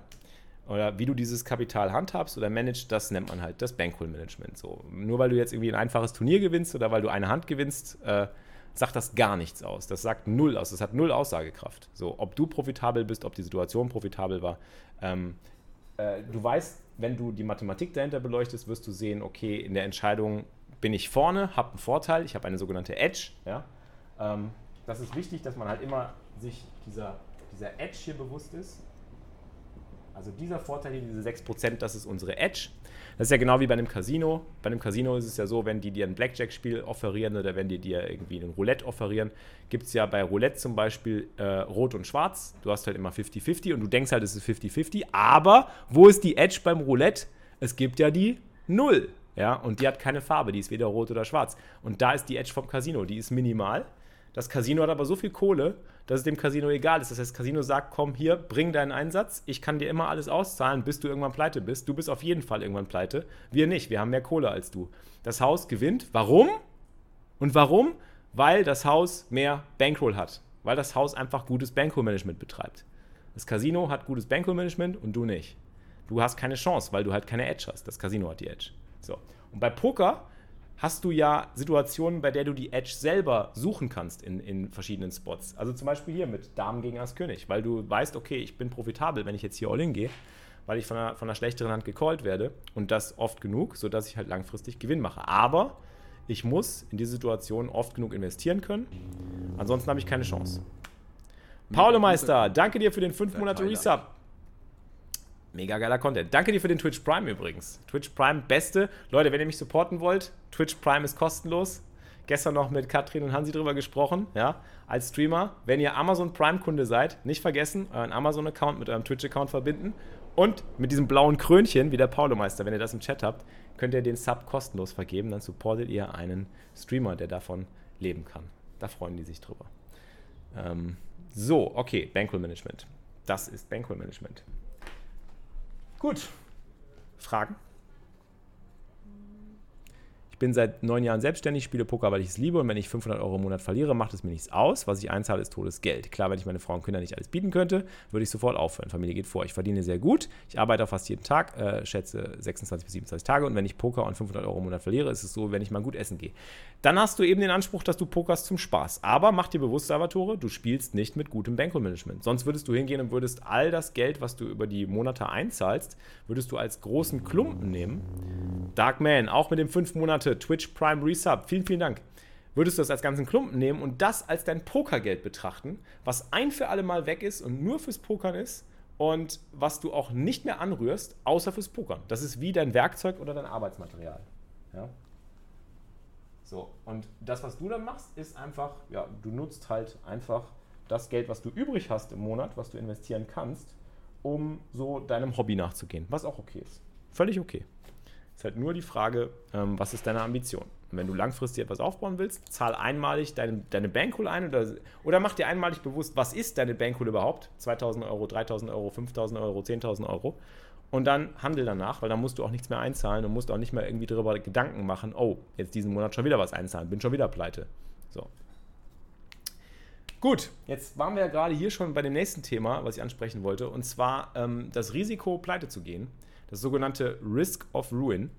Speaker 1: oder wie du dieses Kapital handhabst oder managst, das nennt man halt das Bankroll-Management. So, nur weil du jetzt irgendwie ein einfaches Turnier gewinnst oder weil du eine Hand gewinnst, äh, sagt das gar nichts aus. Das sagt null aus. Das hat null Aussagekraft. So, ob du profitabel bist, ob die Situation profitabel war. Ähm, äh, du weißt, wenn du die Mathematik dahinter beleuchtest, wirst du sehen, okay, in der Entscheidung bin ich vorne, habe einen Vorteil, ich habe eine sogenannte Edge. Ja? Ähm, das ist wichtig, dass man halt immer sich dieser, dieser Edge hier bewusst ist. Also dieser Vorteil hier, diese 6%, das ist unsere Edge. Das ist ja genau wie bei einem Casino. Bei einem Casino ist es ja so, wenn die dir ein Blackjack-Spiel offerieren oder wenn die dir irgendwie ein Roulette offerieren, gibt es ja bei Roulette zum Beispiel äh, Rot und Schwarz. Du hast halt immer 50-50 und du denkst halt, es ist 50-50. Aber wo ist die Edge beim Roulette? Es gibt ja die Null. Ja, und die hat keine Farbe, die ist weder rot oder schwarz. Und da ist die Edge vom Casino, die ist minimal. Das Casino hat aber so viel Kohle, dass es dem Casino egal ist. Das heißt, das Casino sagt, komm hier, bring deinen Einsatz, ich kann dir immer alles auszahlen, bis du irgendwann pleite bist. Du bist auf jeden Fall irgendwann pleite. Wir nicht, wir haben mehr Kohle als du. Das Haus gewinnt. Warum? Und warum? Weil das Haus mehr Bankroll hat. Weil das Haus einfach gutes Bankroll-Management betreibt. Das Casino hat gutes Bankroll-Management und du nicht. Du hast keine Chance, weil du halt keine Edge hast. Das Casino hat die Edge. So. Und bei Poker hast du ja Situationen, bei der du die Edge selber suchen kannst in, in verschiedenen Spots. Also zum Beispiel hier mit Damen gegen Ass König, weil du weißt, okay, ich bin profitabel, wenn ich jetzt hier All-In gehe, weil ich von einer, von einer schlechteren Hand gecallt werde und das oft genug, sodass ich halt langfristig Gewinn mache. Aber ich muss in diese Situation oft genug investieren können, ansonsten habe ich keine Chance. Paolo Meister, danke dir für den 5 Monate Resub. Mega geiler Content. Danke dir für den Twitch Prime übrigens. Twitch Prime, beste. Leute, wenn ihr mich supporten wollt, Twitch Prime ist kostenlos. Gestern noch mit Katrin und Hansi drüber gesprochen, ja, als Streamer. Wenn ihr Amazon Prime-Kunde seid, nicht vergessen, euren Amazon-Account mit eurem Twitch-Account verbinden. Und mit diesem blauen Krönchen, wie der Paulo-Meister, wenn ihr das im Chat habt, könnt ihr den Sub kostenlos vergeben. Dann supportet ihr einen Streamer, der davon leben kann. Da freuen die sich drüber. Ähm, so, okay, Bankroll Management. Das ist Bankroll Management. Gut. Fragen? Ich bin seit neun Jahren selbstständig, spiele Poker, weil ich es liebe und wenn ich 500 Euro im Monat verliere, macht es mir nichts aus. Was ich einzahle, ist totes Geld. Klar, wenn ich meine Frau und Kinder nicht alles bieten könnte, würde ich sofort aufhören. Familie geht vor. Ich verdiene sehr gut. Ich arbeite auch fast jeden Tag, äh, schätze 26 bis 27 Tage und wenn ich Poker und 500 Euro im Monat verliere, ist es so, wenn ich mal gut essen gehe. Dann hast du eben den Anspruch, dass du pokerst zum Spaß. Aber mach dir bewusst, Salvatore, du spielst nicht mit gutem Bankroll-Management. Sonst würdest du hingehen und würdest all das Geld, was du über die Monate einzahlst, würdest du als großen Klumpen nehmen. Darkman, auch mit dem 5 Monate Twitch Prime Resub. Vielen, vielen Dank. Würdest du das als ganzen Klumpen nehmen und das als dein Pokergeld betrachten, was ein für alle Mal weg ist und nur fürs Pokern ist und was du auch nicht mehr anrührst, außer fürs Pokern. Das ist wie dein Werkzeug oder dein Arbeitsmaterial. Ja? So, und das, was du dann machst, ist einfach, ja, du nutzt halt einfach das Geld, was du übrig hast im Monat, was du investieren kannst, um so deinem Hobby nachzugehen, was auch okay ist. Völlig okay. Ist halt nur die Frage, ähm, was ist deine Ambition? Und wenn du langfristig etwas aufbauen willst, zahl einmalig deine, deine Bankroll ein oder, oder mach dir einmalig bewusst, was ist deine Bankroll überhaupt? 2000 Euro, 3000 Euro, 5000 Euro, 10.000 Euro. Und dann handel danach, weil dann musst du auch nichts mehr einzahlen und musst auch nicht mehr irgendwie darüber Gedanken machen, oh, jetzt diesen Monat schon wieder was einzahlen, bin schon wieder pleite. So. Gut, jetzt waren wir ja gerade hier schon bei dem nächsten Thema, was ich ansprechen wollte, und zwar ähm, das Risiko, pleite zu gehen das sogenannte Risk of Ruin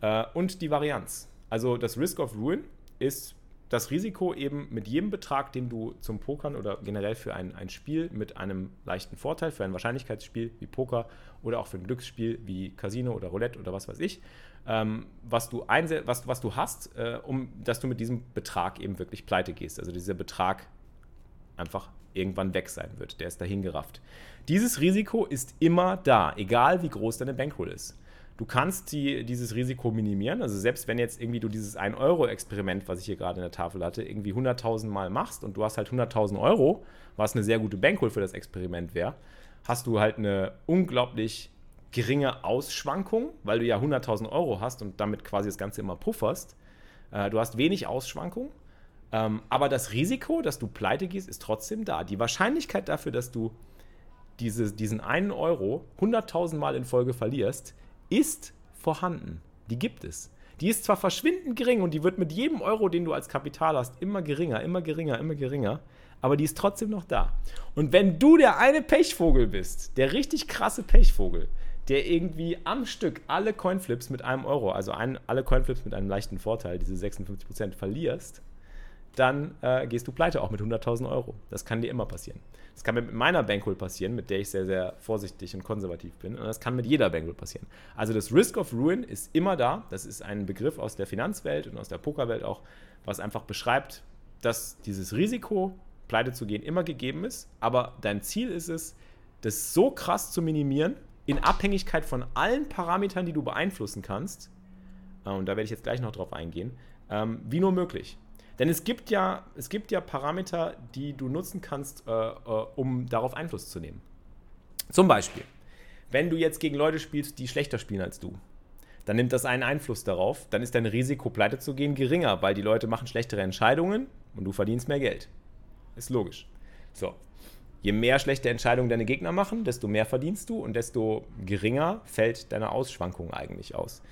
Speaker 1: äh, und die Varianz. Also das Risk of Ruin ist das Risiko eben mit jedem Betrag, den du zum Pokern oder generell für ein, ein Spiel mit einem leichten Vorteil, für ein Wahrscheinlichkeitsspiel wie Poker oder auch für ein Glücksspiel wie Casino oder Roulette oder was weiß ich, ähm, was, du was, was du hast, äh, um dass du mit diesem Betrag eben wirklich pleite gehst. Also dieser Betrag einfach irgendwann weg sein wird. Der ist dahingerafft. Dieses Risiko ist immer da, egal wie groß deine Bankroll ist. Du kannst die, dieses Risiko minimieren. Also selbst wenn jetzt irgendwie du dieses 1-Euro-Experiment, was ich hier gerade in der Tafel hatte, irgendwie 100.000 Mal machst und du hast halt 100.000 Euro, was eine sehr gute Bankroll für das Experiment wäre, hast du halt eine unglaublich geringe Ausschwankung, weil du ja 100.000 Euro hast und damit quasi das Ganze immer pufferst. Äh, du hast wenig Ausschwankung ähm, aber das Risiko, dass du pleite gehst, ist trotzdem da. Die Wahrscheinlichkeit dafür, dass du diese, diesen einen Euro 100.000 Mal in Folge verlierst, ist vorhanden. Die gibt es. Die ist zwar verschwindend gering und die wird mit jedem Euro, den du als Kapital hast, immer geringer, immer geringer, immer geringer, aber die ist trotzdem noch da. Und wenn du der eine Pechvogel bist, der richtig krasse Pechvogel, der irgendwie am Stück alle Coinflips mit einem Euro, also ein, alle Coinflips mit einem leichten Vorteil, diese 56% verlierst, dann äh, gehst du pleite auch mit 100.000 Euro. Das kann dir immer passieren. Das kann mit meiner Bankroll passieren, mit der ich sehr, sehr vorsichtig und konservativ bin. Und das kann mit jeder Bankroll passieren. Also das Risk of Ruin ist immer da. Das ist ein Begriff aus der Finanzwelt und aus der Pokerwelt auch, was einfach beschreibt, dass dieses Risiko, pleite zu gehen, immer gegeben ist. Aber dein Ziel ist es, das so krass zu minimieren, in Abhängigkeit von allen Parametern, die du beeinflussen kannst. Äh, und da werde ich jetzt gleich noch drauf eingehen, ähm, wie nur möglich. Denn es gibt ja, es gibt ja Parameter, die du nutzen kannst, äh, äh, um darauf Einfluss zu nehmen. Zum Beispiel, wenn du jetzt gegen Leute spielst, die schlechter spielen als du, dann nimmt das einen Einfluss darauf. Dann ist dein Risiko, pleite zu gehen, geringer, weil die Leute machen schlechtere Entscheidungen und du verdienst mehr Geld. Ist logisch. So. Je mehr schlechte Entscheidungen deine Gegner machen, desto mehr verdienst du und desto geringer fällt deine Ausschwankung eigentlich aus.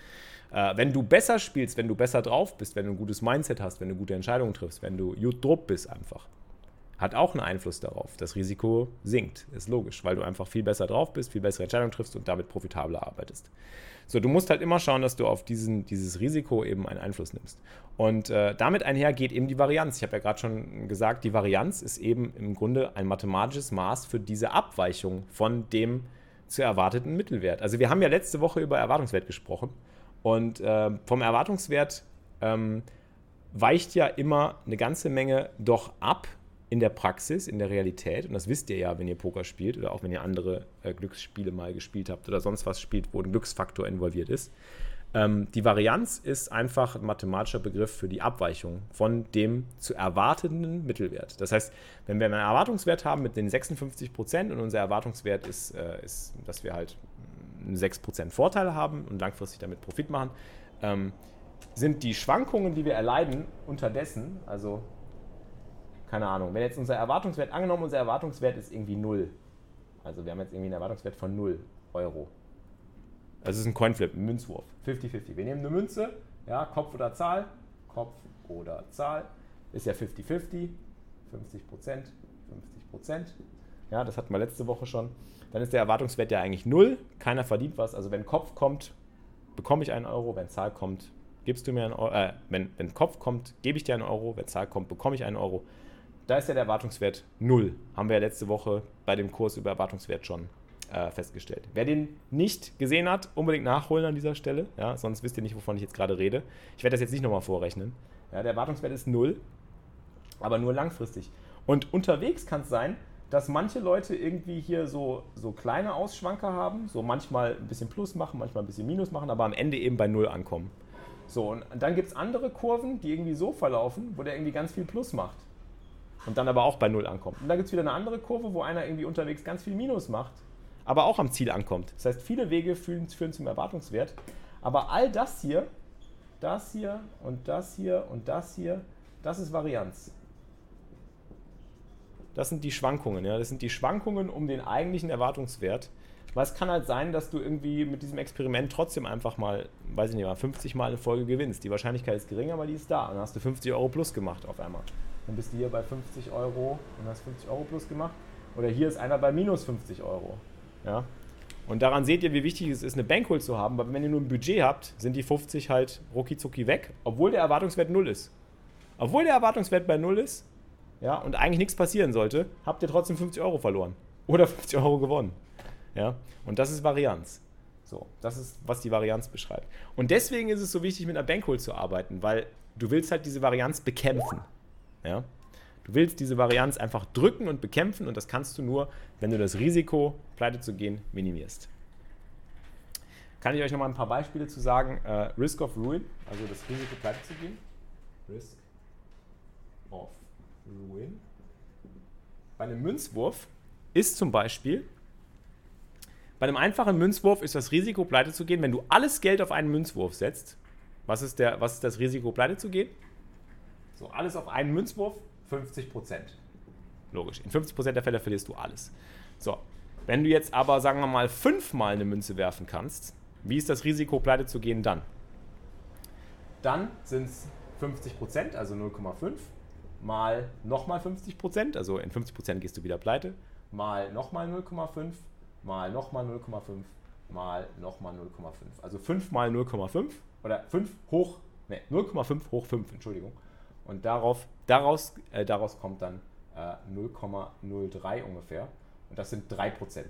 Speaker 1: Äh, wenn du besser spielst, wenn du besser drauf bist, wenn du ein gutes Mindset hast, wenn du gute Entscheidungen triffst, wenn du gut drupp bist einfach, hat auch einen Einfluss darauf. Das Risiko sinkt, ist logisch, weil du einfach viel besser drauf bist, viel bessere Entscheidungen triffst und damit profitabler arbeitest. So, du musst halt immer schauen, dass du auf diesen, dieses Risiko eben einen Einfluss nimmst. Und äh, damit einher geht eben die Varianz. Ich habe ja gerade schon gesagt, die Varianz ist eben im Grunde ein mathematisches Maß für diese Abweichung von dem zu erwarteten Mittelwert. Also wir haben ja letzte Woche über Erwartungswert gesprochen und äh, vom Erwartungswert ähm, weicht ja immer eine ganze Menge doch ab in der Praxis, in der Realität, und das wisst ihr ja, wenn ihr Poker spielt oder auch wenn ihr andere äh, Glücksspiele mal gespielt habt oder sonst was spielt, wo ein Glücksfaktor involviert ist. Ähm, die Varianz ist einfach ein mathematischer Begriff für die Abweichung von dem zu erwartenden Mittelwert. Das heißt, wenn wir einen Erwartungswert haben mit den 56 Prozent und unser Erwartungswert ist, äh, ist, dass wir halt 6 Prozent Vorteile haben und langfristig damit Profit machen, ähm, sind die Schwankungen, die wir erleiden, unterdessen, also keine Ahnung, wenn jetzt unser Erwartungswert, angenommen unser Erwartungswert ist irgendwie 0, also wir haben jetzt irgendwie einen Erwartungswert von 0 Euro. Das ist ein Coinflip, ein Münzwurf, 50-50. Wir nehmen eine Münze, ja, Kopf oder Zahl, Kopf oder Zahl, ist ja 50-50, 50 Prozent, 50 Prozent. Ja, das hatten wir letzte Woche schon. Dann ist der Erwartungswert ja eigentlich 0, keiner verdient was. Also wenn Kopf kommt, bekomme ich einen Euro, wenn Zahl kommt, gibst du mir einen Euro, äh, wenn, wenn Kopf kommt, gebe ich dir einen Euro, wenn Zahl kommt, bekomme ich einen Euro da ist ja der Erwartungswert 0. Haben wir ja letzte Woche bei dem Kurs über Erwartungswert schon äh, festgestellt. Wer den nicht gesehen hat, unbedingt nachholen an dieser Stelle. Ja, sonst wisst ihr nicht, wovon ich jetzt gerade rede. Ich werde das jetzt nicht nochmal vorrechnen. Ja, der Erwartungswert ist 0, aber nur langfristig. Und unterwegs kann es sein, dass manche Leute irgendwie hier so, so kleine Ausschwanker haben, so manchmal ein bisschen Plus machen, manchmal ein bisschen Minus machen, aber am Ende eben bei 0 ankommen. So, und dann gibt es andere Kurven, die irgendwie so verlaufen, wo der irgendwie ganz viel Plus macht und dann aber auch bei Null ankommt. Und da gibt es wieder eine andere Kurve, wo einer irgendwie unterwegs ganz viel Minus macht, aber auch am Ziel ankommt. Das heißt, viele Wege führen, führen zum Erwartungswert. Aber all das hier, das hier und das hier und das hier, das ist Varianz. Das sind die Schwankungen. Ja? Das sind die Schwankungen um den eigentlichen Erwartungswert. Weil es kann halt sein, dass du irgendwie mit diesem Experiment trotzdem einfach mal, weiß ich nicht mal, 50 Mal eine Folge gewinnst. Die Wahrscheinlichkeit ist gering, aber die ist da. Und dann hast du 50 Euro plus gemacht auf einmal dann bist du hier bei 50 Euro und hast 50 Euro plus gemacht. Oder hier ist einer bei minus 50 Euro. Ja? Und daran seht ihr, wie wichtig es ist, eine Bankroll zu haben, weil wenn ihr nur ein Budget habt, sind die 50 halt rucki weg, obwohl der Erwartungswert 0 ist. Obwohl der Erwartungswert bei 0 ist ja, und eigentlich nichts passieren sollte, habt ihr trotzdem 50 Euro verloren. Oder 50 Euro gewonnen. Ja? Und das ist Varianz. So, das ist, was die Varianz beschreibt. Und deswegen ist es so wichtig, mit einer Bankroll zu arbeiten, weil du willst halt diese Varianz bekämpfen. Ja? Du willst diese Varianz einfach drücken und bekämpfen und das kannst du nur, wenn du das Risiko, pleite zu gehen, minimierst. Kann ich euch noch mal ein paar Beispiele zu sagen? Äh, Risk of Ruin, also das Risiko, pleite zu gehen. Risk of Ruin. Bei einem Münzwurf ist zum Beispiel, bei einem einfachen Münzwurf ist das Risiko, pleite zu gehen, wenn du alles Geld auf einen Münzwurf setzt. Was ist, der, was ist das Risiko, pleite zu gehen? So, alles auf einen Münzwurf, 50 Prozent. Logisch. In 50 Prozent der Fälle verlierst du alles. So, wenn du jetzt aber, sagen wir mal, fünfmal eine Münze werfen kannst, wie ist das Risiko, pleite zu gehen dann? Dann sind es 50 Prozent, also 0,5, mal nochmal 50 Prozent, also in 50 Prozent gehst du wieder pleite, mal nochmal 0,5, mal nochmal 0,5, mal nochmal 0,5. Also 5 mal 0,5 oder 5 hoch, ne, 0,5 hoch 5, Entschuldigung. Und darauf, daraus, äh, daraus kommt dann äh, 0,03 ungefähr. Und das sind 3%.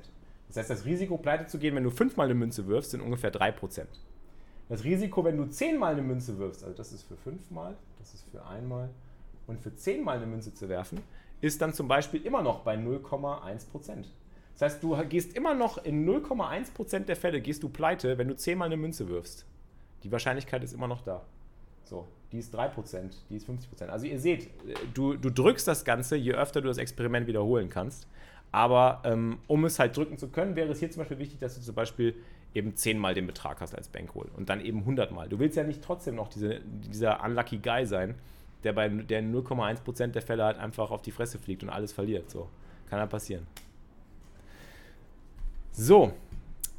Speaker 1: Das heißt, das Risiko, pleite zu gehen, wenn du fünfmal eine Münze wirfst, sind ungefähr 3%. Das Risiko, wenn du zehnmal eine Münze wirfst, also das ist für fünfmal, das ist für einmal und für zehnmal eine Münze zu werfen, ist dann zum Beispiel immer noch bei 0,1%. Das heißt, du gehst immer noch in 0,1% der Fälle gehst du pleite, wenn du zehnmal eine Münze wirfst. Die Wahrscheinlichkeit ist immer noch da. So, die ist 3%, die ist 50%. Also ihr seht, du, du drückst das Ganze, je öfter du das Experiment wiederholen kannst. Aber ähm, um es halt drücken zu können, wäre es hier zum Beispiel wichtig, dass du zum Beispiel eben 10 mal den Betrag hast als Bankroll und dann eben 100 mal. Du willst ja nicht trotzdem noch diese, dieser unlucky Guy sein, der bei der 0,1% der Fälle halt einfach auf die Fresse fliegt und alles verliert. So, kann ja passieren. So,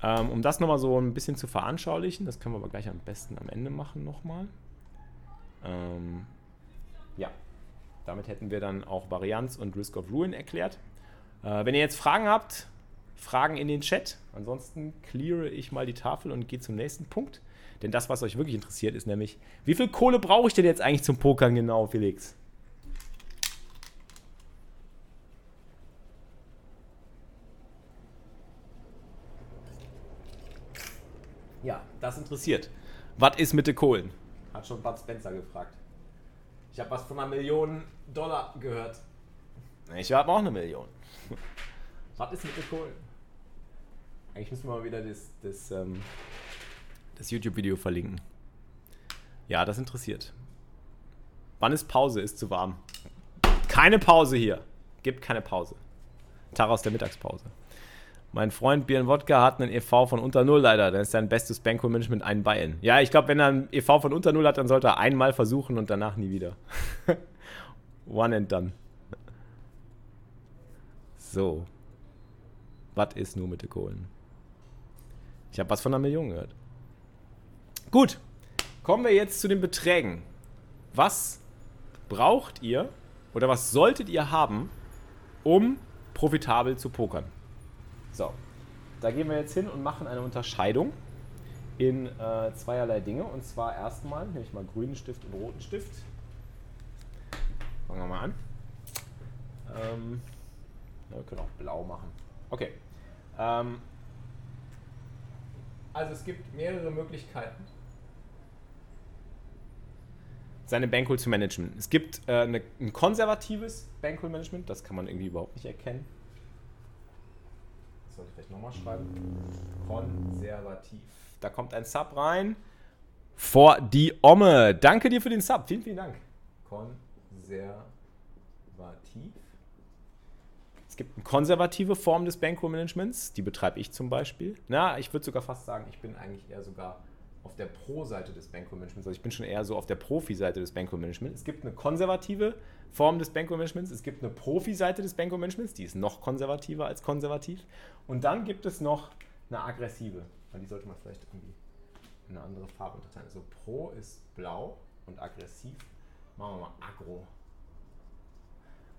Speaker 1: ähm, um das nochmal so ein bisschen zu veranschaulichen, das können wir aber gleich am besten am Ende machen nochmal. Ähm, ja, damit hätten wir dann auch Varianz und Risk of Ruin erklärt. Äh, wenn ihr jetzt Fragen habt, Fragen in den Chat. Ansonsten cleare ich mal die Tafel und gehe zum nächsten Punkt. Denn das, was euch wirklich interessiert, ist nämlich, wie viel Kohle brauche ich denn jetzt eigentlich zum Pokern genau, Felix? Ja, das interessiert. Was ist mit den Kohlen? Hat schon Bud Spencer gefragt. Ich habe was von einer Million Dollar gehört. Ich habe auch eine Million. Was ist mit den Kohlen? Eigentlich müssen wir mal wieder das, das, ähm, das YouTube-Video verlinken. Ja, das interessiert. Wann ist Pause? Ist zu warm. Keine Pause hier. Gibt keine Pause. Tag aus der Mittagspause. Mein Freund Björn Wodka hat einen EV von unter Null leider. Dann ist sein bestes Banco-Management ein Bein. Ja, ich glaube, wenn er einen EV von unter Null hat, dann sollte er einmal versuchen und danach nie wieder. One and done. So. Was ist nur mit den Kohlen? Ich habe was von einer Million gehört. Gut, kommen wir jetzt zu den Beträgen. Was braucht ihr oder was solltet ihr haben, um profitabel zu pokern? So, da gehen wir jetzt hin und machen eine Unterscheidung in äh, zweierlei Dinge. Und zwar erstmal, nehme ich mal grünen Stift und roten Stift. Fangen wir mal an. Ähm, wir können auch blau machen. Okay. Ähm, also es gibt mehrere Möglichkeiten, seine Bankroll zu managen. Es gibt äh, eine, ein konservatives Bankroll-Management, das kann man irgendwie überhaupt nicht erkennen. Das sollte ich vielleicht nochmal schreiben. Konservativ. Da kommt ein Sub rein. Vor die Omme. Danke dir für den Sub. Vielen, vielen Dank. Konservativ. Es gibt eine konservative Form des Bankroll-Managements, die betreibe ich zum Beispiel. Na, ich würde sogar fast sagen, ich bin eigentlich eher sogar auf der Pro-Seite des Bankroll-Managements. Also ich bin schon eher so auf der Profi-Seite des Bankroll-Managements. Es gibt eine konservative Form des Bankroll-Managements, es gibt eine Profi-Seite des Bankroll-Managements, die ist noch konservativer als konservativ. Und dann gibt es noch eine aggressive. Und die sollte man vielleicht irgendwie in eine andere Farbe unterteilen. Also Pro ist blau und aggressiv. Machen wir mal Agro.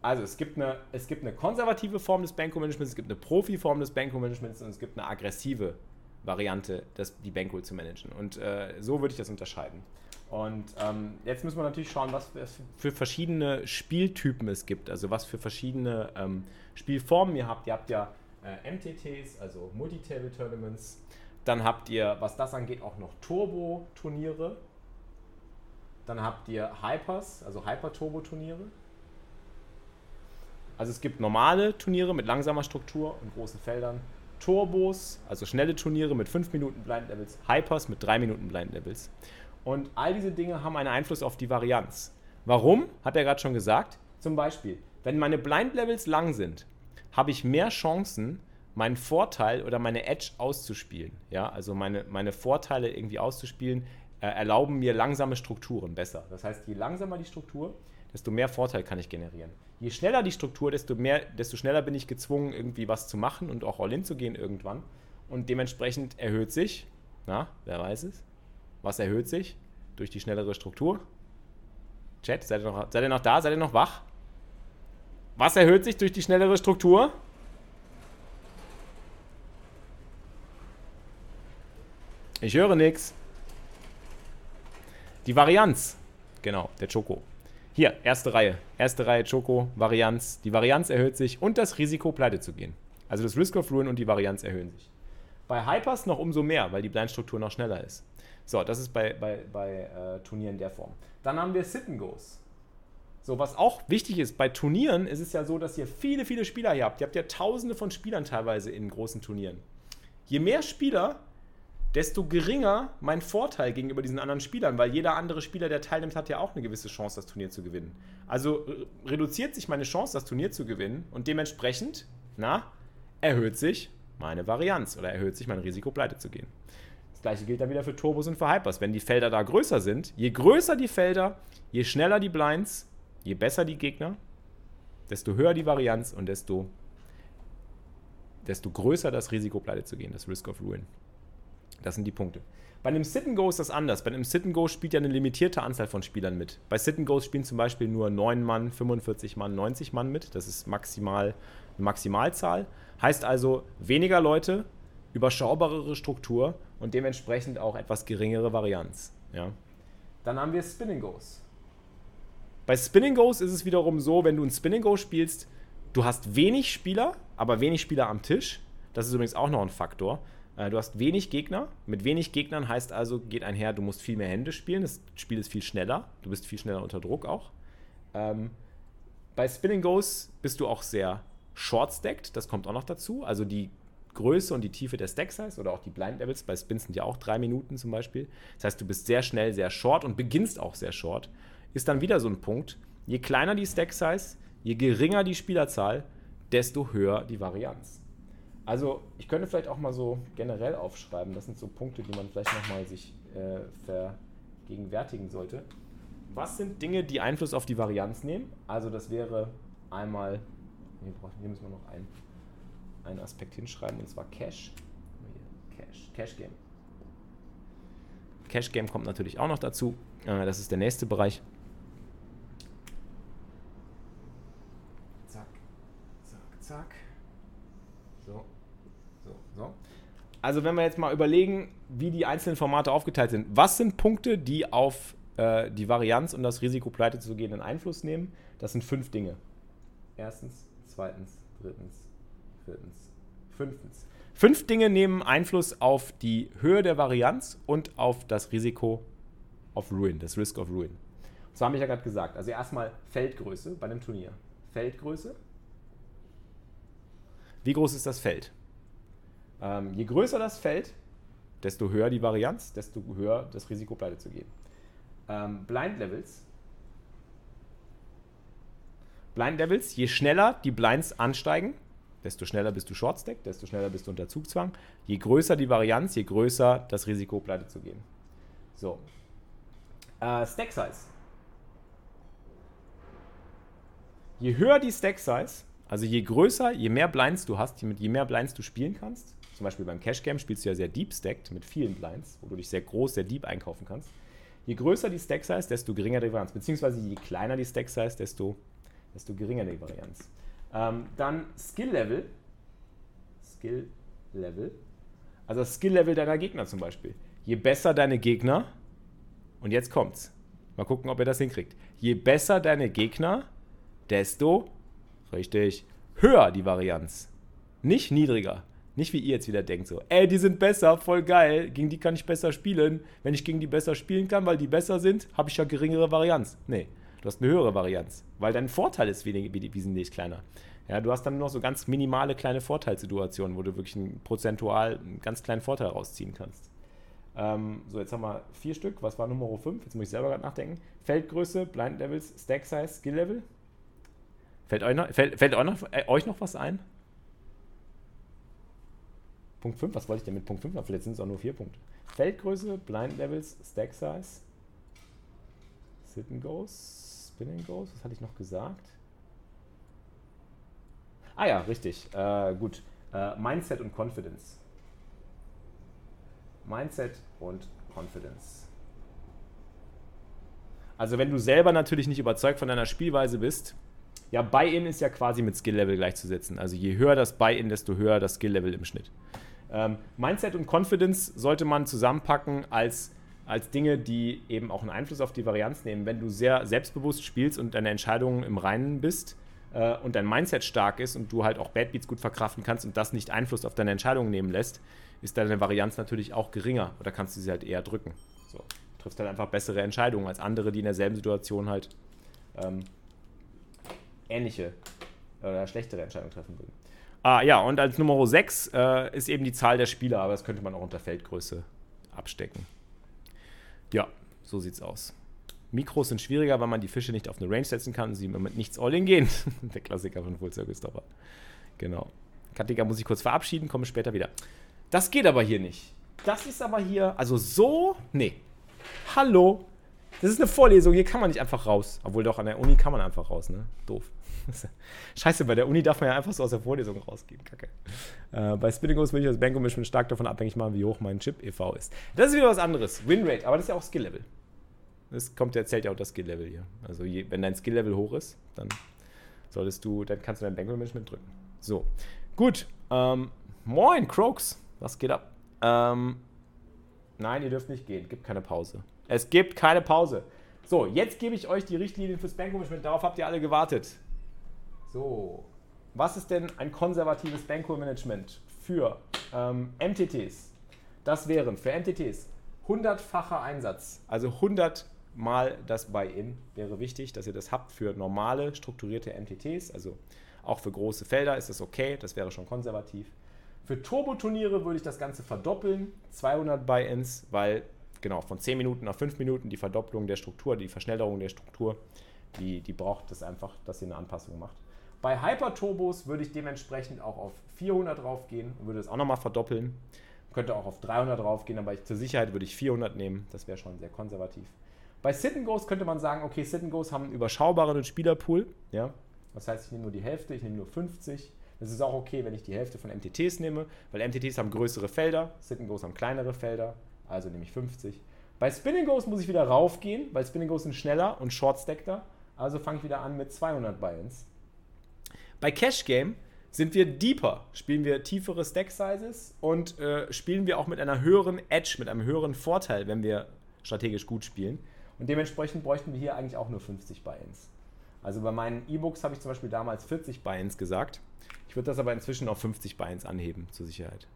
Speaker 1: Also es gibt, eine, es gibt eine konservative Form des Banko-Managements, es gibt eine Profi-Form des Banko-Managements und es gibt eine aggressive Variante, das, die Bankroll zu managen. Und äh, so würde ich das unterscheiden. Und ähm, jetzt müssen wir natürlich schauen, was für verschiedene Spieltypen es gibt, also was für verschiedene ähm, Spielformen ihr habt. Ihr habt ja äh, MTTs, also Multitable Tournaments. Dann habt ihr, was das angeht, auch noch Turbo-Turniere. Dann habt ihr Hypers, also Hyper-Turbo-Turniere. Also es gibt normale Turniere mit langsamer Struktur und großen Feldern, Turbos, also schnelle Turniere mit 5 Minuten Blind Levels, Hypers mit 3 Minuten Blind Levels. Und all diese Dinge haben einen Einfluss auf die Varianz. Warum? Hat er gerade schon gesagt. Zum Beispiel, wenn meine Blind Levels lang sind, habe ich mehr Chancen, meinen Vorteil oder meine Edge auszuspielen. Ja, also meine, meine Vorteile irgendwie auszuspielen, äh, erlauben mir langsame Strukturen besser. Das heißt, je langsamer die Struktur, desto mehr Vorteil kann ich generieren. Je schneller die Struktur, desto, mehr, desto schneller bin ich gezwungen, irgendwie was zu machen und auch all-in zu gehen irgendwann. Und dementsprechend erhöht sich, na, wer weiß es, was erhöht sich durch die schnellere Struktur? Chat, seid ihr noch, seid ihr noch da? Seid ihr noch wach? Was erhöht sich durch die schnellere Struktur? Ich höre nichts. Die Varianz. Genau, der Choco. Hier, erste Reihe. Erste Reihe Choco, Varianz. Die Varianz erhöht sich und das Risiko, pleite zu gehen. Also das Risk of Ruin und die Varianz erhöhen sich. Bei Hypers noch umso mehr, weil die Blindstruktur noch schneller ist. So, das ist bei, bei, bei äh, Turnieren der Form. Dann haben wir Sit and Goes. So, was auch wichtig ist, bei Turnieren ist es ja so, dass ihr viele, viele Spieler hier habt. Ihr habt ja tausende von Spielern teilweise in großen Turnieren. Je mehr Spieler, desto geringer mein Vorteil gegenüber diesen anderen Spielern, weil jeder andere Spieler, der teilnimmt, hat ja auch eine gewisse Chance, das Turnier zu gewinnen. Also reduziert sich meine Chance, das Turnier zu gewinnen und dementsprechend Na, erhöht sich meine Varianz oder erhöht sich mein Risiko, pleite zu gehen. Das gleiche gilt dann wieder für Turbos und für Hypers. Wenn die Felder da größer sind, je größer die Felder, je schneller die Blinds, je besser die Gegner, desto höher die Varianz und desto, desto größer das Risiko, pleite zu gehen, das Risk of Ruin. Das sind die Punkte. Bei einem Sit and Go ist das anders. Bei einem Sit and Go spielt ja eine limitierte Anzahl von Spielern mit. Bei Sit and Goes spielen zum Beispiel nur 9 Mann, 45 Mann, 90 Mann mit. Das ist maximal eine Maximalzahl. Heißt also weniger Leute, überschaubarere Struktur und dementsprechend auch etwas geringere Varianz. Ja. Dann haben wir Spinning Goes. Bei Spinning Goes ist es wiederum so, wenn du ein Spinning Go spielst, du hast wenig Spieler, aber wenig Spieler am Tisch. Das ist übrigens auch noch ein Faktor. Äh, du hast wenig Gegner. Mit wenig Gegnern heißt also, geht einher, du musst viel mehr Hände spielen. Das Spiel ist viel schneller. Du bist viel schneller unter Druck auch. Ähm, bei Spinning Goes bist du auch sehr short-stacked. Das kommt auch noch dazu. Also die Größe und die Tiefe der Stack Size oder auch die Blind Levels bei Spins sind ja auch drei Minuten zum Beispiel. Das heißt, du bist sehr schnell, sehr short und beginnst auch sehr short. Ist dann wieder so ein Punkt. Je kleiner die Stack Size, je geringer die Spielerzahl, desto höher die Varianz. Also ich könnte vielleicht auch mal so generell aufschreiben, das sind so Punkte, die man vielleicht nochmal sich äh, vergegenwärtigen sollte. Was sind Dinge, die Einfluss auf die Varianz nehmen? Also das wäre einmal, hier, müssen wir noch einen, einen Aspekt hinschreiben, und zwar Cash. Cash, Cash Game. Cash Game kommt natürlich auch noch dazu. Äh, das ist der nächste Bereich. Zack, zack, zack. So. So, so. Also wenn wir jetzt mal überlegen, wie die einzelnen Formate aufgeteilt sind, was sind Punkte, die auf äh, die Varianz und das Risiko pleite zu gehen einen Einfluss nehmen? Das sind fünf Dinge. Erstens, zweitens, drittens, viertens, fünftens. Fünf Dinge nehmen Einfluss auf die Höhe der Varianz und auf das Risiko of Ruin, das Risk of Ruin. So habe ich ja gerade gesagt. Also erstmal Feldgröße bei einem Turnier. Feldgröße. Wie groß ist das Feld? Ähm, je größer das Feld, desto höher die Varianz, desto höher das Risiko, pleite zu gehen. Ähm, Blind Levels. Blind Levels, je schneller die Blinds ansteigen, desto schneller bist du Shortstack, desto schneller bist du unter Zugzwang. Je größer die Varianz, je größer das Risiko, pleite zu gehen. So. Äh, Stack Size. Je höher die Stack Size, also je größer, je mehr Blinds du hast, je mehr Blinds du spielen kannst, zum Beispiel beim Cash Game spielst du ja sehr deep stacked mit vielen Blinds, wo du dich sehr groß, sehr deep einkaufen kannst. Je größer die Stack Size, desto geringer die Varianz. Beziehungsweise je kleiner die Stack Size, desto, desto geringer die Varianz. Ähm, dann Skill Level. Skill Level. Also das Skill Level deiner Gegner zum Beispiel. Je besser deine Gegner, und jetzt kommt's. Mal gucken, ob ihr das hinkriegt. Je besser deine Gegner, desto, richtig, höher die Varianz. Nicht niedriger. Nicht wie ihr jetzt wieder denkt, so, ey, die sind besser, voll geil, gegen die kann ich besser spielen. Wenn ich gegen die besser spielen kann, weil die besser sind, habe ich ja geringere Varianz. Nee, du hast eine höhere Varianz, weil dein Vorteil ist wesentlich kleiner. Ja, du hast dann nur noch so ganz minimale kleine Vorteilssituationen, wo du wirklich einen prozentual einen ganz kleinen Vorteil rausziehen kannst. Ähm, so, jetzt haben wir vier Stück. Was war Nummer 5? Jetzt muss ich selber gerade nachdenken. Feldgröße, Blind Levels, Stack Size, Skill Level. Fällt euch noch, fällt, fällt euch, noch, äh, euch noch was ein? Punkt 5, was wollte ich denn mit Punkt 5 noch? Vielleicht sind es auch nur vier Punkte. Feldgröße, Blind Levels, Stack Size, Sit and Goes, Spinning Goes, was hatte ich noch gesagt? Ah ja, richtig. Äh, gut. Äh, Mindset und Confidence. Mindset und Confidence. Also wenn du selber natürlich nicht überzeugt von deiner Spielweise bist, ja, Buy-in ist ja quasi mit Skill-Level gleichzusetzen. Also je höher das Buy-in, desto höher das Skill-Level im Schnitt. Ähm, Mindset und Confidence sollte man zusammenpacken als, als Dinge, die eben auch einen Einfluss auf die Varianz nehmen. Wenn du sehr selbstbewusst spielst und deine Entscheidungen im Reinen bist äh, und dein Mindset stark ist und du halt auch Bad Beats gut verkraften kannst und das nicht Einfluss auf deine Entscheidungen nehmen lässt, ist deine Varianz natürlich auch geringer oder kannst du sie halt eher drücken. So. Triffst halt einfach bessere Entscheidungen als andere, die in derselben Situation halt ähm, ähnliche oder schlechtere Entscheidungen treffen würden. Ah, ja, und als Nummer 6 äh, ist eben die Zahl der Spieler, aber das könnte man auch unter Feldgröße abstecken. Ja, so sieht's aus. Mikros sind schwieriger, weil man die Fische nicht auf eine Range setzen kann und sie mit nichts All-In gehen. der Klassiker von Full Circle Stopper. Genau. Katika muss ich kurz verabschieden, komme später wieder. Das geht aber hier nicht. Das ist aber hier, also so, nee. Hallo. Das ist eine Vorlesung, hier kann man nicht einfach raus. Obwohl doch an der Uni kann man einfach raus, ne? Doof. Scheiße, bei der Uni darf man ja einfach so aus der Vorlesung rausgehen. Kacke. Äh, bei Spinningos will ich das Banko-Management stark davon abhängig machen, wie hoch mein Chip e.V. ist. Das ist wieder was anderes. Winrate, aber das ist ja auch Skill-Level. Das kommt, erzählt ja auch das Skill-Level hier. Also je, wenn dein Skill-Level hoch ist, dann solltest du, dann kannst du dein Banko-Management drücken. So. Gut. Ähm, moin, Croaks. Was geht ab? Ähm, nein, ihr dürft nicht gehen. Gibt keine Pause. Es gibt keine Pause. So, jetzt gebe ich euch die Richtlinien fürs Bankmanagement. Darauf habt ihr alle gewartet. So, was ist denn ein konservatives Bankmanagement für ähm, MTTs? Das wären für MTTs 100-facher Einsatz, also 100 mal das Buy-in wäre wichtig, dass ihr das habt für normale, strukturierte MTTs, also auch für große Felder ist das okay, das wäre schon konservativ. Für Turbo-Turniere würde ich das Ganze verdoppeln, 200 Buy-ins, weil genau, von 10 Minuten auf 5 Minuten die Verdopplung der Struktur, die Verschnellerung der Struktur, die, die braucht es einfach, dass ihr eine Anpassung macht. Bei Hyper-Turbos würde ich dementsprechend auch auf 400 draufgehen und würde es auch nochmal verdoppeln. Könnte auch auf 300 draufgehen, aber ich, zur Sicherheit würde ich 400 nehmen. Das wäre schon sehr konservativ. Bei Sit Goes könnte man sagen, okay, Sit Goes haben einen überschaubaren Spielerpool. Ja? Das heißt, ich nehme nur die Hälfte, ich nehme nur 50. Das ist auch okay, wenn ich die Hälfte von MTTs nehme, weil MTTs haben größere Felder, Sit Goes haben kleinere Felder also nehme ich 50. Bei Spinning Goes muss ich wieder raufgehen, weil Spinning Goes sind schneller und Short stackter. Also fange ich wieder an mit 200 Buy-ins. Bei Cash Game sind wir deeper, spielen wir tiefere Stack Sizes und äh, spielen wir auch mit einer höheren Edge, mit einem höheren Vorteil, wenn wir strategisch gut spielen. Und dementsprechend bräuchten wir hier eigentlich auch nur 50 Buy-ins. Also bei meinen E-Books habe ich zum Beispiel damals 40 Buy-ins gesagt. Ich würde das aber inzwischen auf 50 Buy-ins anheben, zur Sicherheit.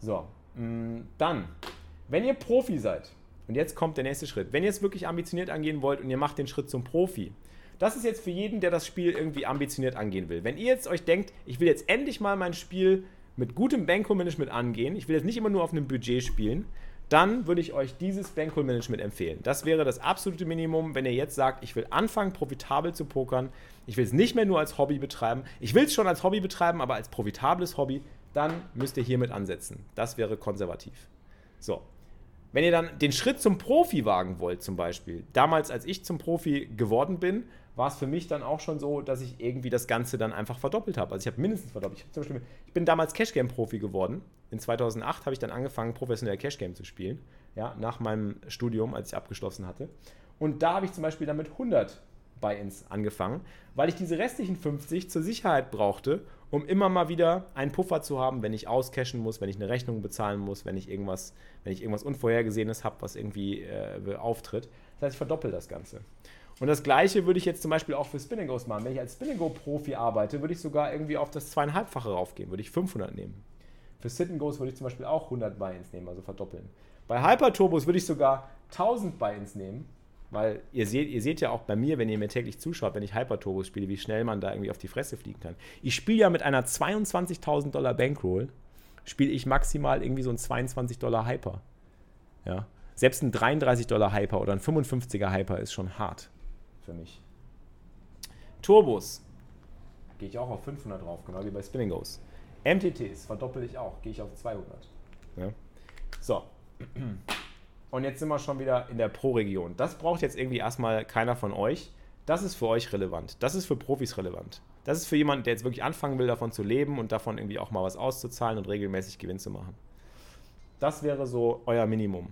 Speaker 1: So, Mm, dann, wenn ihr Profi seid, und jetzt kommt der nächste Schritt, wenn ihr es wirklich ambitioniert angehen wollt und ihr macht den Schritt zum Profi, das ist jetzt für jeden, der das Spiel irgendwie ambitioniert angehen will. Wenn ihr jetzt euch denkt, ich will jetzt endlich mal mein Spiel mit gutem Bankroll-Management angehen, ich will jetzt nicht immer nur auf einem Budget spielen, dann würde ich euch dieses Bankroll-Management empfehlen. Das wäre das absolute Minimum, wenn ihr jetzt sagt, ich will anfangen, profitabel zu pokern. Ich will es nicht mehr nur als Hobby betreiben. Ich will es schon als Hobby betreiben, aber als profitables Hobby dann müsst ihr hiermit ansetzen. Das wäre konservativ. So. Wenn ihr dann den Schritt zum Profi wagen wollt, zum Beispiel, damals, als ich zum Profi geworden bin, war es für mich dann auch schon so, dass ich irgendwie das Ganze dann einfach verdoppelt habe. Also ich habe mindestens verdoppelt. Ich, Beispiel, ich bin damals Cashgame-Profi geworden. In 2008 habe ich dann angefangen, professionell Cashgame zu spielen. Ja, nach meinem Studium, als ich abgeschlossen hatte. Und da habe ich zum Beispiel dann mit 100 Buy-ins angefangen, weil ich diese restlichen 50 zur Sicherheit brauchte, um immer mal wieder einen Puffer zu haben, wenn ich auscashen muss, wenn ich eine Rechnung bezahlen muss, wenn ich irgendwas, wenn ich irgendwas Unvorhergesehenes habe, was irgendwie äh, auftritt. Das heißt, ich verdoppel das Ganze. Und das gleiche würde ich jetzt zum Beispiel auch für Spinning Goes machen. Wenn ich als Spinning Go Profi arbeite, würde ich sogar irgendwie auf das zweieinhalbfache raufgehen, würde ich 500 nehmen. Für Sit Goes würde ich zum Beispiel auch 100 Buy-ins nehmen, also verdoppeln. Bei Hyper Turbos würde ich sogar 1000 Buy-ins nehmen weil ihr seht, ihr seht ja auch bei mir, wenn ihr mir täglich zuschaut, wenn ich Hyper-Turbos spiele, wie schnell man da irgendwie auf die Fresse fliegen kann. Ich spiele ja mit einer 22.000 Dollar Bankroll, spiele ich maximal irgendwie so ein 22 Dollar Hyper. Ja. Selbst ein 33 Dollar Hyper oder ein 55er Hyper ist schon hart für mich. Turbos gehe ich auch auf 500 drauf, genau wie bei Spinning Goes. MTTs verdoppel ich auch, gehe ich auf 200. Ja. So. Und jetzt sind wir schon wieder in der Pro-Region. Das braucht jetzt irgendwie erstmal keiner von euch. Das ist für euch relevant. Das ist für Profis relevant. Das ist für jemanden, der jetzt wirklich anfangen will, davon zu leben und davon irgendwie auch mal was auszuzahlen und regelmäßig Gewinn zu machen. Das wäre so euer Minimum.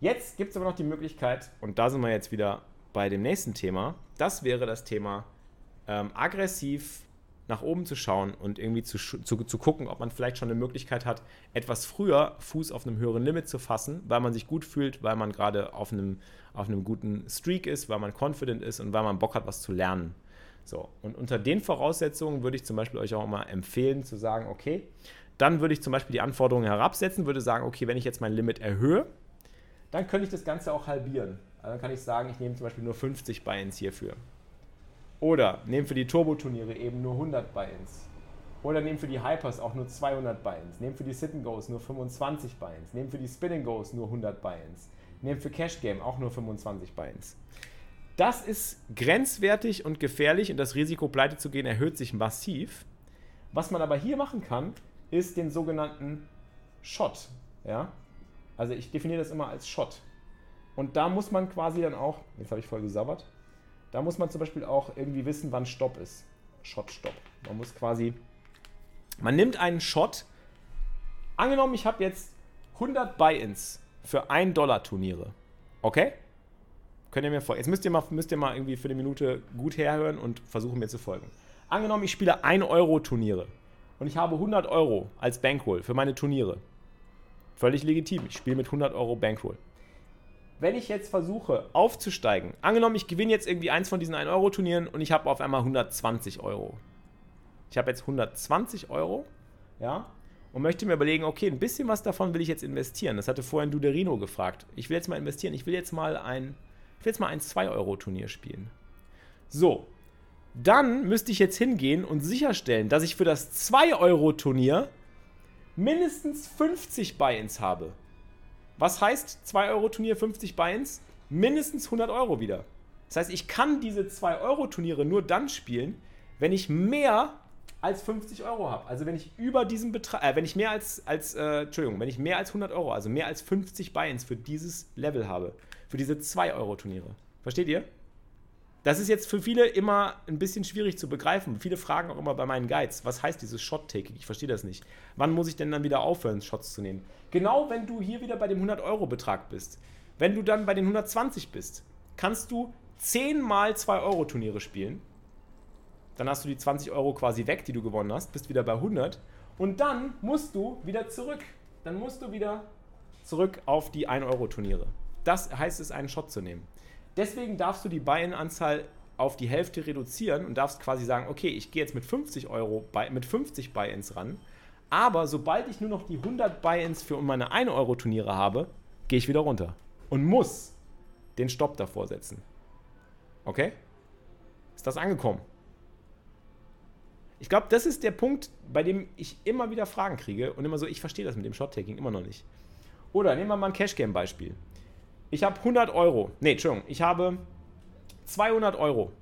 Speaker 1: Jetzt gibt es aber noch die Möglichkeit, und da sind wir jetzt wieder bei dem nächsten Thema, das wäre das Thema ähm, aggressiv nach oben zu schauen und irgendwie zu, zu, zu gucken, ob man vielleicht schon eine Möglichkeit hat, etwas früher Fuß auf einem höheren Limit zu fassen, weil man sich gut fühlt, weil man gerade auf einem, auf einem guten Streak ist, weil man confident ist und weil man Bock hat, was zu lernen. So, und unter den Voraussetzungen würde ich zum Beispiel euch auch mal empfehlen, zu sagen, okay, dann würde ich zum Beispiel die Anforderungen herabsetzen, würde sagen, okay, wenn ich jetzt mein Limit erhöhe, dann könnte ich das Ganze auch halbieren. Also dann kann ich sagen, ich nehme zum Beispiel nur 50 Buy-ins hierfür. Oder nehmen für die Turbo-Turniere eben nur 100 Buy-ins. Oder nehmen für die Hypers auch nur 200 Buy-ins. Nehmen für die Sit-and-Goes nur 25 Buy-ins. Nehmen für die Spin-and-Goes nur 100 Buy-ins. Nehmen für Cash Game auch nur 25 Buy-ins. Das ist grenzwertig und gefährlich und das Risiko, pleite zu gehen, erhöht sich massiv, Was man aber hier machen kann, ist den sogenannten Shot. Ja? Also ich definiere das immer als Shot. Und da muss man quasi dann auch, jetzt habe ich voll gesabbert, da muss man zum Beispiel auch irgendwie wissen, wann Stopp ist. Shot, Stopp. Man muss quasi, man nimmt einen Shot, angenommen, ich habe jetzt 100 Buy-ins für 1 Dollar Turniere. Okay? Könnt ihr mir folgen? Jetzt müsst ihr, mal, müsst ihr mal irgendwie für eine Minute gut herhören und versuchen mir zu folgen. Angenommen, ich spiele 1 Euro Turniere und ich habe 100 Euro als Bankroll für meine Turniere. Völlig legitim. Ich spiele mit 100 Euro Bankroll. Wenn ich jetzt versuche aufzusteigen, angenommen, ich gewinne jetzt irgendwie eins von diesen 1-Euro-Turnieren und ich habe auf einmal 120 Euro. Ich habe jetzt 120 Euro, ja, und möchte mir überlegen, okay, ein bisschen was davon will ich jetzt investieren. Das hatte vorhin Duderino gefragt. Ich will jetzt mal investieren. Ich will jetzt mal ein, ich will jetzt mal ein 2-Euro-Turnier spielen. So, dann müsste ich jetzt hingehen und sicherstellen, dass ich für das 2-Euro-Turnier mindestens 50 Buy-ins habe. Was heißt 2-Euro-Turnier 50 Buy-ins? Mindestens 100 Euro wieder. Das heißt, ich kann diese 2-Euro-Turniere nur dann spielen, wenn ich mehr als 50 Euro habe. Also wenn ich über diesen Betrag, äh, wenn ich mehr als, als äh, Entschuldigung, wenn ich mehr als 100 Euro, also mehr als 50 Buy-ins für dieses Level habe, für diese 2-Euro-Turniere. Versteht ihr? Das ist jetzt für viele immer ein bisschen schwierig zu begreifen. Viele fragen auch immer bei meinen Guides, was heißt dieses Shot-Taking? Ich verstehe das nicht. Wann muss ich denn dann wieder aufhören, Shots zu nehmen? Genau, wenn du hier wieder bei dem 100-Euro-Betrag bist. Wenn du dann bei den 120 bist, kannst du 10 mal 2-Euro-Turniere spielen. Dann hast du die 20 Euro quasi weg, die du gewonnen hast, bist wieder bei 100. Und dann musst du wieder zurück. Dann musst du wieder zurück auf die 1-Euro-Turniere. Das heißt es, einen Shot zu nehmen. Deswegen darfst du die Buy-in-Anzahl auf die Hälfte reduzieren und darfst quasi sagen, okay, ich gehe jetzt mit 50 Euro, mit 50 Buy-ins ran, aber sobald ich nur noch die 100 Buy-ins für meine 1-Euro-Turniere habe, gehe ich wieder runter und muss den Stopp davor setzen. Okay? Ist das angekommen? Ich glaube, das ist der Punkt, bei dem ich immer wieder Fragen kriege und immer so, ich verstehe das mit dem Shot-Taking immer noch nicht. Oder nehmen wir mal ein Cash-Game-Beispiel. Ich habe 100 Euro. Ne, Entschuldigung. Ich habe 200 Euro.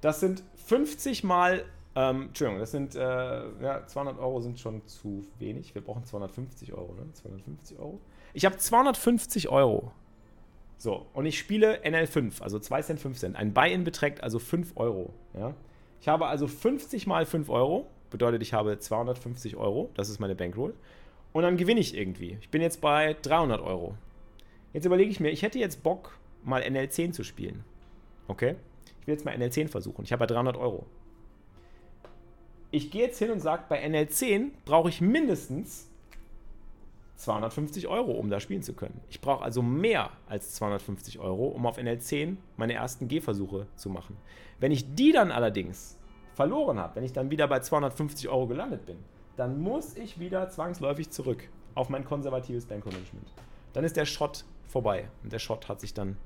Speaker 1: Das sind 50 mal. Ähm, Entschuldigung, das sind. Äh, ja, 200 Euro sind schon zu wenig. Wir brauchen 250 Euro, ne? 250 Euro. Ich habe 250 Euro. So, und ich spiele NL5, also 2 Cent, 5 Cent. Ein Buy-in beträgt also 5 Euro. Ja? Ich habe also 50 mal 5 Euro. Bedeutet, ich habe 250 Euro. Das ist meine Bankroll. Und dann gewinne ich irgendwie. Ich bin jetzt bei 300 Euro. Jetzt überlege ich mir, ich hätte jetzt Bock, mal NL10 zu spielen. Okay? Ich will jetzt mal NL10 versuchen. Ich habe ja 300 Euro. Ich gehe jetzt hin und sage, bei NL10 brauche ich mindestens 250 Euro, um da spielen zu können. Ich brauche also mehr als 250 Euro, um auf NL10 meine ersten Gehversuche zu machen. Wenn ich die dann allerdings verloren habe, wenn ich dann wieder bei 250 Euro gelandet bin, dann muss ich wieder zwangsläufig zurück auf mein konservatives Bankmanagement. Dann ist der Shot vorbei. Und der Shot hat sich dann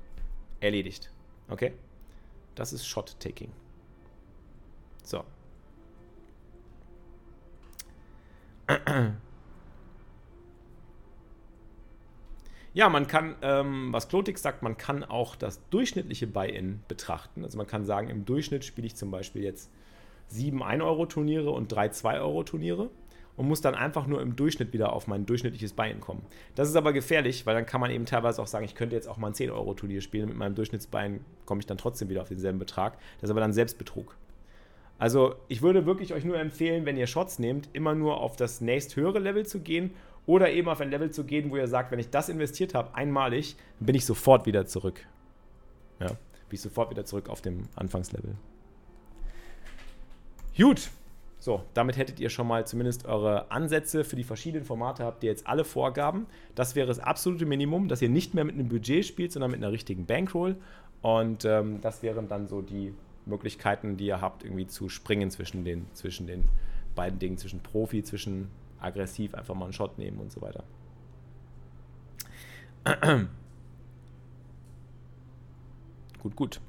Speaker 1: erledigt. Okay? Das ist Shot-Taking. So. Ja, man kann, ähm, was Klotix sagt, man kann auch das durchschnittliche Buy-In betrachten. Also man kann sagen, im Durchschnitt spiele ich zum Beispiel jetzt sieben 1-Euro-Turniere und drei 2-Euro-Turniere und muss dann einfach nur im Durchschnitt wieder auf mein durchschnittliches Bein kommen. Das ist aber gefährlich, weil dann kann man eben teilweise auch sagen, ich könnte jetzt auch mal ein 10-Euro-Turnier spielen, mit meinem Durchschnittsbein komme ich dann trotzdem wieder auf denselben Betrag. Das ist aber dann Selbstbetrug. Also ich würde wirklich euch nur empfehlen, wenn ihr Shots nehmt, immer nur auf das nächsthöhere Level zu gehen oder eben auf ein Level zu gehen, wo ihr sagt, wenn ich das investiert habe, einmalig, bin ich sofort wieder zurück. Ja, bin ich sofort wieder zurück auf dem Anfangslevel. Gut, so, damit hättet ihr schon mal zumindest eure Ansätze für die verschiedenen Formate, habt ihr jetzt alle Vorgaben. Das wäre das absolute Minimum, dass ihr nicht mehr mit einem Budget spielt, sondern mit einer richtigen Bankroll. Und ähm, das wären dann so die Möglichkeiten, die ihr habt, irgendwie zu springen zwischen den, zwischen den beiden Dingen, zwischen Profi, zwischen aggressiv einfach mal einen Shot nehmen und so weiter. gut, gut.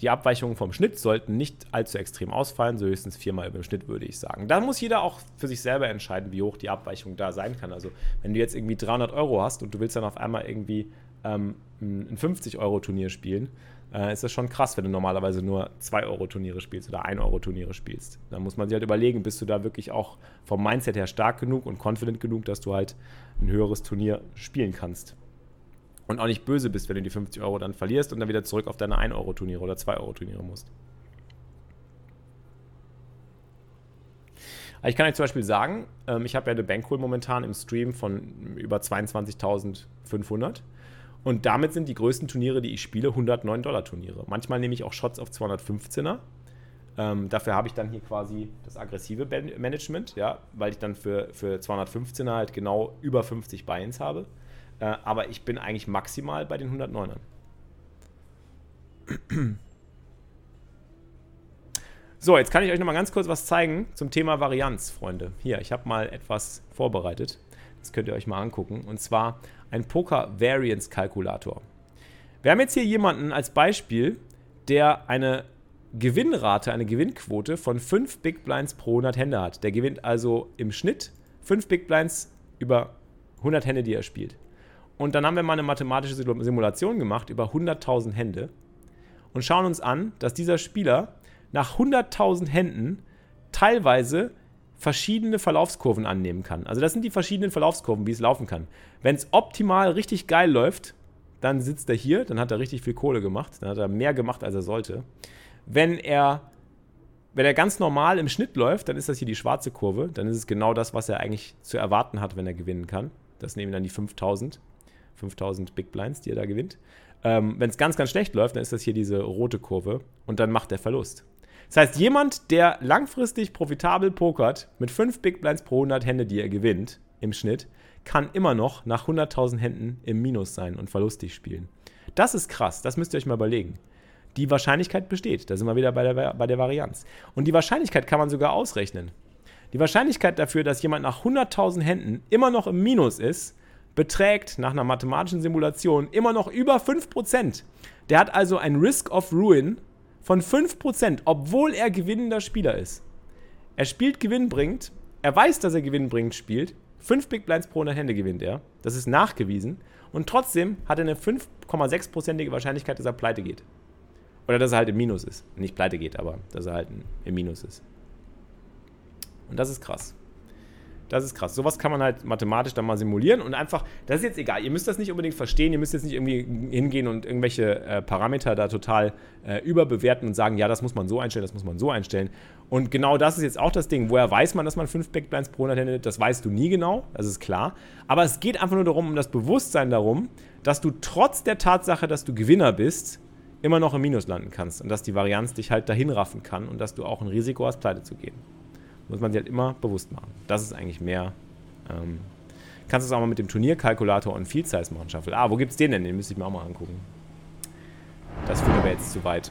Speaker 1: Die Abweichungen vom Schnitt sollten nicht allzu extrem ausfallen, so höchstens viermal über dem Schnitt, würde ich sagen. Da muss jeder auch für sich selber entscheiden, wie hoch die Abweichung da sein kann. Also, wenn du jetzt irgendwie 300 Euro hast und du willst dann auf einmal irgendwie ähm, ein 50-Euro-Turnier spielen, äh, ist das schon krass, wenn du normalerweise nur 2-Euro-Turniere spielst oder 1-Euro-Turniere spielst. Da muss man sich halt überlegen, bist du da wirklich auch vom Mindset her stark genug und confident genug, dass du halt ein höheres Turnier spielen kannst. Und auch nicht böse bist, wenn du die 50 Euro dann verlierst und dann wieder zurück auf deine 1-Euro-Turniere oder 2-Euro-Turniere musst. ich kann euch zum Beispiel sagen, ähm, ich habe ja eine Bankroll momentan im Stream von über 22.500 und damit sind die größten Turniere, die ich spiele, 109 Dollar Turniere. Manchmal nehme ich auch Shots auf 215er. Ähm, dafür habe ich dann hier quasi das aggressive Management, ja, weil ich dann für, für 215er halt genau über 50 Buy-ins habe. Äh, aber ich bin eigentlich maximal bei den 109ern. So, jetzt kann ich euch noch mal ganz kurz was zeigen zum Thema Varianz, Freunde. Hier, ich habe mal etwas vorbereitet. Das könnt ihr euch mal angucken. Und zwar ein Poker Variance Kalkulator. Wir haben jetzt hier jemanden als Beispiel, der eine Gewinnrate, eine Gewinnquote von 5 Big Blinds pro 100 Hände hat. Der gewinnt also im Schnitt 5 Big Blinds über 100 Hände, die er spielt. Und dann haben wir mal eine mathematische Simulation gemacht über 100.000 Hände und schauen uns an, dass dieser Spieler nach 100.000 Händen teilweise verschiedene Verlaufskurven annehmen kann. Also das sind die verschiedenen Verlaufskurven, wie es laufen kann. Wenn es optimal richtig geil läuft, dann sitzt er hier, dann hat er richtig viel Kohle gemacht, dann hat er mehr gemacht, als er sollte. Wenn er, wenn er ganz normal im Schnitt läuft, dann ist das hier die schwarze Kurve, dann ist es genau das, was er eigentlich zu erwarten hat, wenn er gewinnen kann. Das nehmen dann die 5000, 5000 Big Blinds, die er da gewinnt. Ähm, wenn es ganz, ganz schlecht läuft, dann ist das hier diese rote Kurve und dann macht er Verlust. Das heißt, jemand, der langfristig profitabel pokert mit 5 Big Blinds pro 100 Hände, die er gewinnt im Schnitt, kann immer noch nach 100.000 Händen im Minus sein und verlustig spielen. Das ist krass, das müsst ihr euch mal überlegen. Die Wahrscheinlichkeit besteht, da sind wir wieder bei der, bei der Varianz. Und die Wahrscheinlichkeit kann man sogar ausrechnen. Die Wahrscheinlichkeit dafür, dass jemand nach 100.000 Händen immer noch im Minus ist, beträgt nach einer mathematischen Simulation immer noch über 5%. Der hat also ein Risk of Ruin von 5%, obwohl er gewinnender Spieler ist. Er spielt gewinnbringend, er weiß, dass er gewinnbringend spielt. 5 Big Blinds pro 100 Hände gewinnt er. Das ist nachgewiesen. Und trotzdem hat er eine 5,6%ige Wahrscheinlichkeit, dass er pleite geht. Oder dass er halt im Minus ist. Nicht pleite geht, aber dass er halt im Minus ist. Und das ist krass. Das ist krass. Sowas kann man halt mathematisch dann mal simulieren und einfach, das ist jetzt egal, ihr müsst das nicht unbedingt verstehen, ihr müsst jetzt nicht irgendwie hingehen und irgendwelche äh, Parameter da total äh, überbewerten und sagen, ja, das muss man so einstellen, das muss man so einstellen. Und genau das ist jetzt auch das Ding. Woher weiß man, dass man 5 Backblinds pro 100 Hände Das weißt du nie genau, das ist klar. Aber es geht einfach nur darum, um das Bewusstsein darum, dass du trotz der Tatsache, dass du Gewinner bist, immer noch im Minus landen kannst und dass die Varianz dich halt dahin raffen kann und dass du auch ein Risiko hast, pleite zu gehen. Muss man sich halt immer bewusst machen. Das ist eigentlich mehr. Ähm, kannst du es auch mal mit dem Turnierkalkulator und Field Size machen, Shuffle. Ah, wo gibt's den denn? Den müsste ich mir auch mal angucken. Das führt aber jetzt zu weit.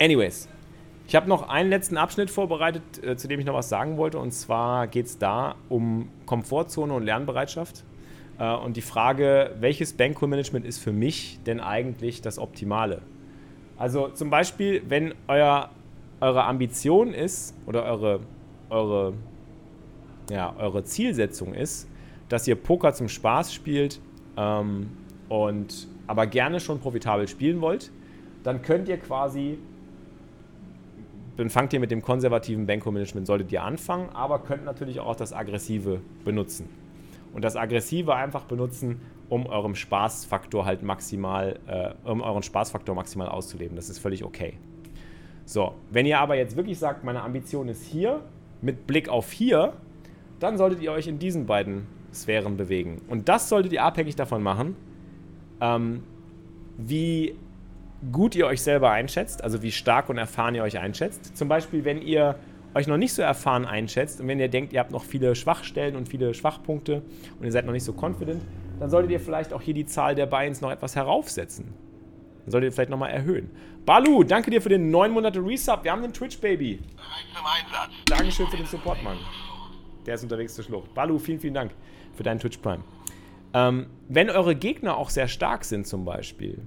Speaker 1: Anyways, ich habe noch einen letzten Abschnitt vorbereitet, äh, zu dem ich noch was sagen wollte. Und zwar geht es da um Komfortzone und Lernbereitschaft. Äh, und die Frage, welches Bankroll-Management ist für mich denn eigentlich das Optimale? Also zum Beispiel, wenn euer eure Ambition ist oder eure, eure, ja, eure Zielsetzung ist, dass ihr Poker zum Spaß spielt ähm, und aber gerne schon profitabel spielen wollt, dann könnt ihr quasi, dann fangt ihr mit dem konservativen Banko-Management, solltet ihr anfangen, aber könnt natürlich auch das Aggressive benutzen. Und das Aggressive einfach benutzen, um eurem Spaßfaktor halt maximal, äh, um euren Spaßfaktor maximal auszuleben. Das ist völlig okay. So, wenn ihr aber jetzt wirklich sagt, meine Ambition ist hier, mit Blick auf hier, dann solltet ihr euch in diesen beiden Sphären bewegen. Und das solltet ihr abhängig davon machen, ähm, wie gut ihr euch selber einschätzt, also wie stark und erfahren ihr euch einschätzt. Zum Beispiel, wenn ihr euch noch nicht so erfahren einschätzt und wenn ihr denkt, ihr habt noch viele Schwachstellen und viele Schwachpunkte und ihr seid noch nicht so confident, dann solltet ihr vielleicht auch hier die Zahl der Buy-ins noch etwas heraufsetzen. Dann solltet ihr vielleicht nochmal erhöhen. Balu, danke dir für den 9 Monate Resub. Wir haben den Twitch-Baby. Dankeschön für den Support, Mann. Der ist unterwegs zur Schlucht. Balu, vielen, vielen Dank für deinen Twitch Prime. Ähm, wenn eure Gegner auch sehr stark sind, zum Beispiel,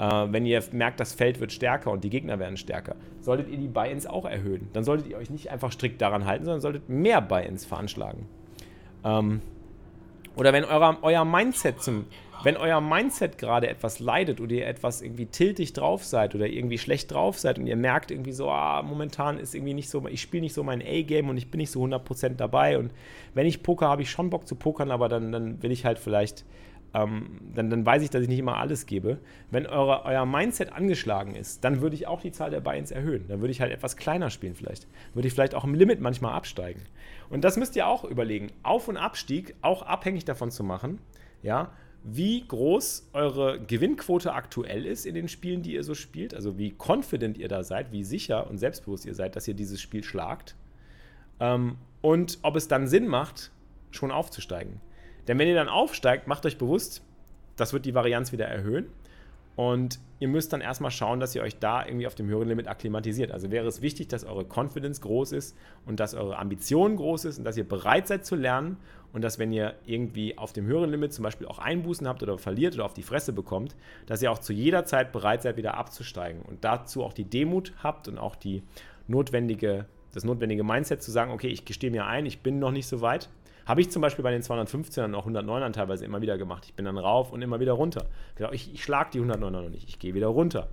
Speaker 1: äh, wenn ihr merkt, das Feld wird stärker und die Gegner werden stärker, solltet ihr die Buy-ins auch erhöhen. Dann solltet ihr euch nicht einfach strikt daran halten, sondern solltet mehr Buy-ins veranschlagen. Ähm, oder wenn euer, euer Mindset zum, Wenn euer Mindset gerade etwas leidet oder ihr etwas irgendwie tiltig drauf seid oder irgendwie schlecht drauf seid und ihr merkt irgendwie so, ah, momentan ist irgendwie nicht so, ich spiele nicht so mein A-Game und ich bin nicht so 100% dabei und wenn ich poker, habe ich schon Bock zu pokern, aber dann, dann will ich halt vielleicht ähm, dann, dann weiß ich, dass ich nicht immer alles gebe. Wenn eure, euer Mindset angeschlagen ist, dann würde ich auch die Zahl der Buy-ins erhöhen. Dann würde ich halt etwas kleiner spielen vielleicht. Würde ich vielleicht auch im Limit manchmal absteigen. Und das müsst ihr auch überlegen. Auf- und Abstieg auch abhängig davon zu machen, ja, wie groß eure Gewinnquote aktuell ist in den Spielen, die ihr so spielt. Also wie confident ihr da seid, wie sicher und selbstbewusst ihr seid, dass ihr dieses Spiel schlagt. Ähm, und ob es dann Sinn macht, schon aufzusteigen. Denn wenn ihr dann aufsteigt, macht euch bewusst, das wird die Varianz wieder erhöhen. Und ihr müsst dann erstmal schauen, dass ihr euch da irgendwie auf dem höheren Limit akklimatisiert. Also wäre es wichtig, dass eure Confidence groß ist und dass eure Ambition groß ist und dass ihr bereit seid zu lernen und dass, wenn ihr irgendwie auf dem höheren Limit zum Beispiel auch Einbußen habt oder verliert oder auf die Fresse bekommt, dass ihr auch zu jeder Zeit bereit seid, wieder abzusteigen und dazu auch die Demut habt und auch die notwendige, das notwendige Mindset zu sagen, okay, ich gestehe mir ein, ich bin noch nicht so weit, habe ich zum Beispiel bei den 215ern und auch 109ern teilweise immer wieder gemacht. Ich bin dann rauf und immer wieder runter. Ich, ich schlage die 109er noch nicht, ich gehe wieder runter.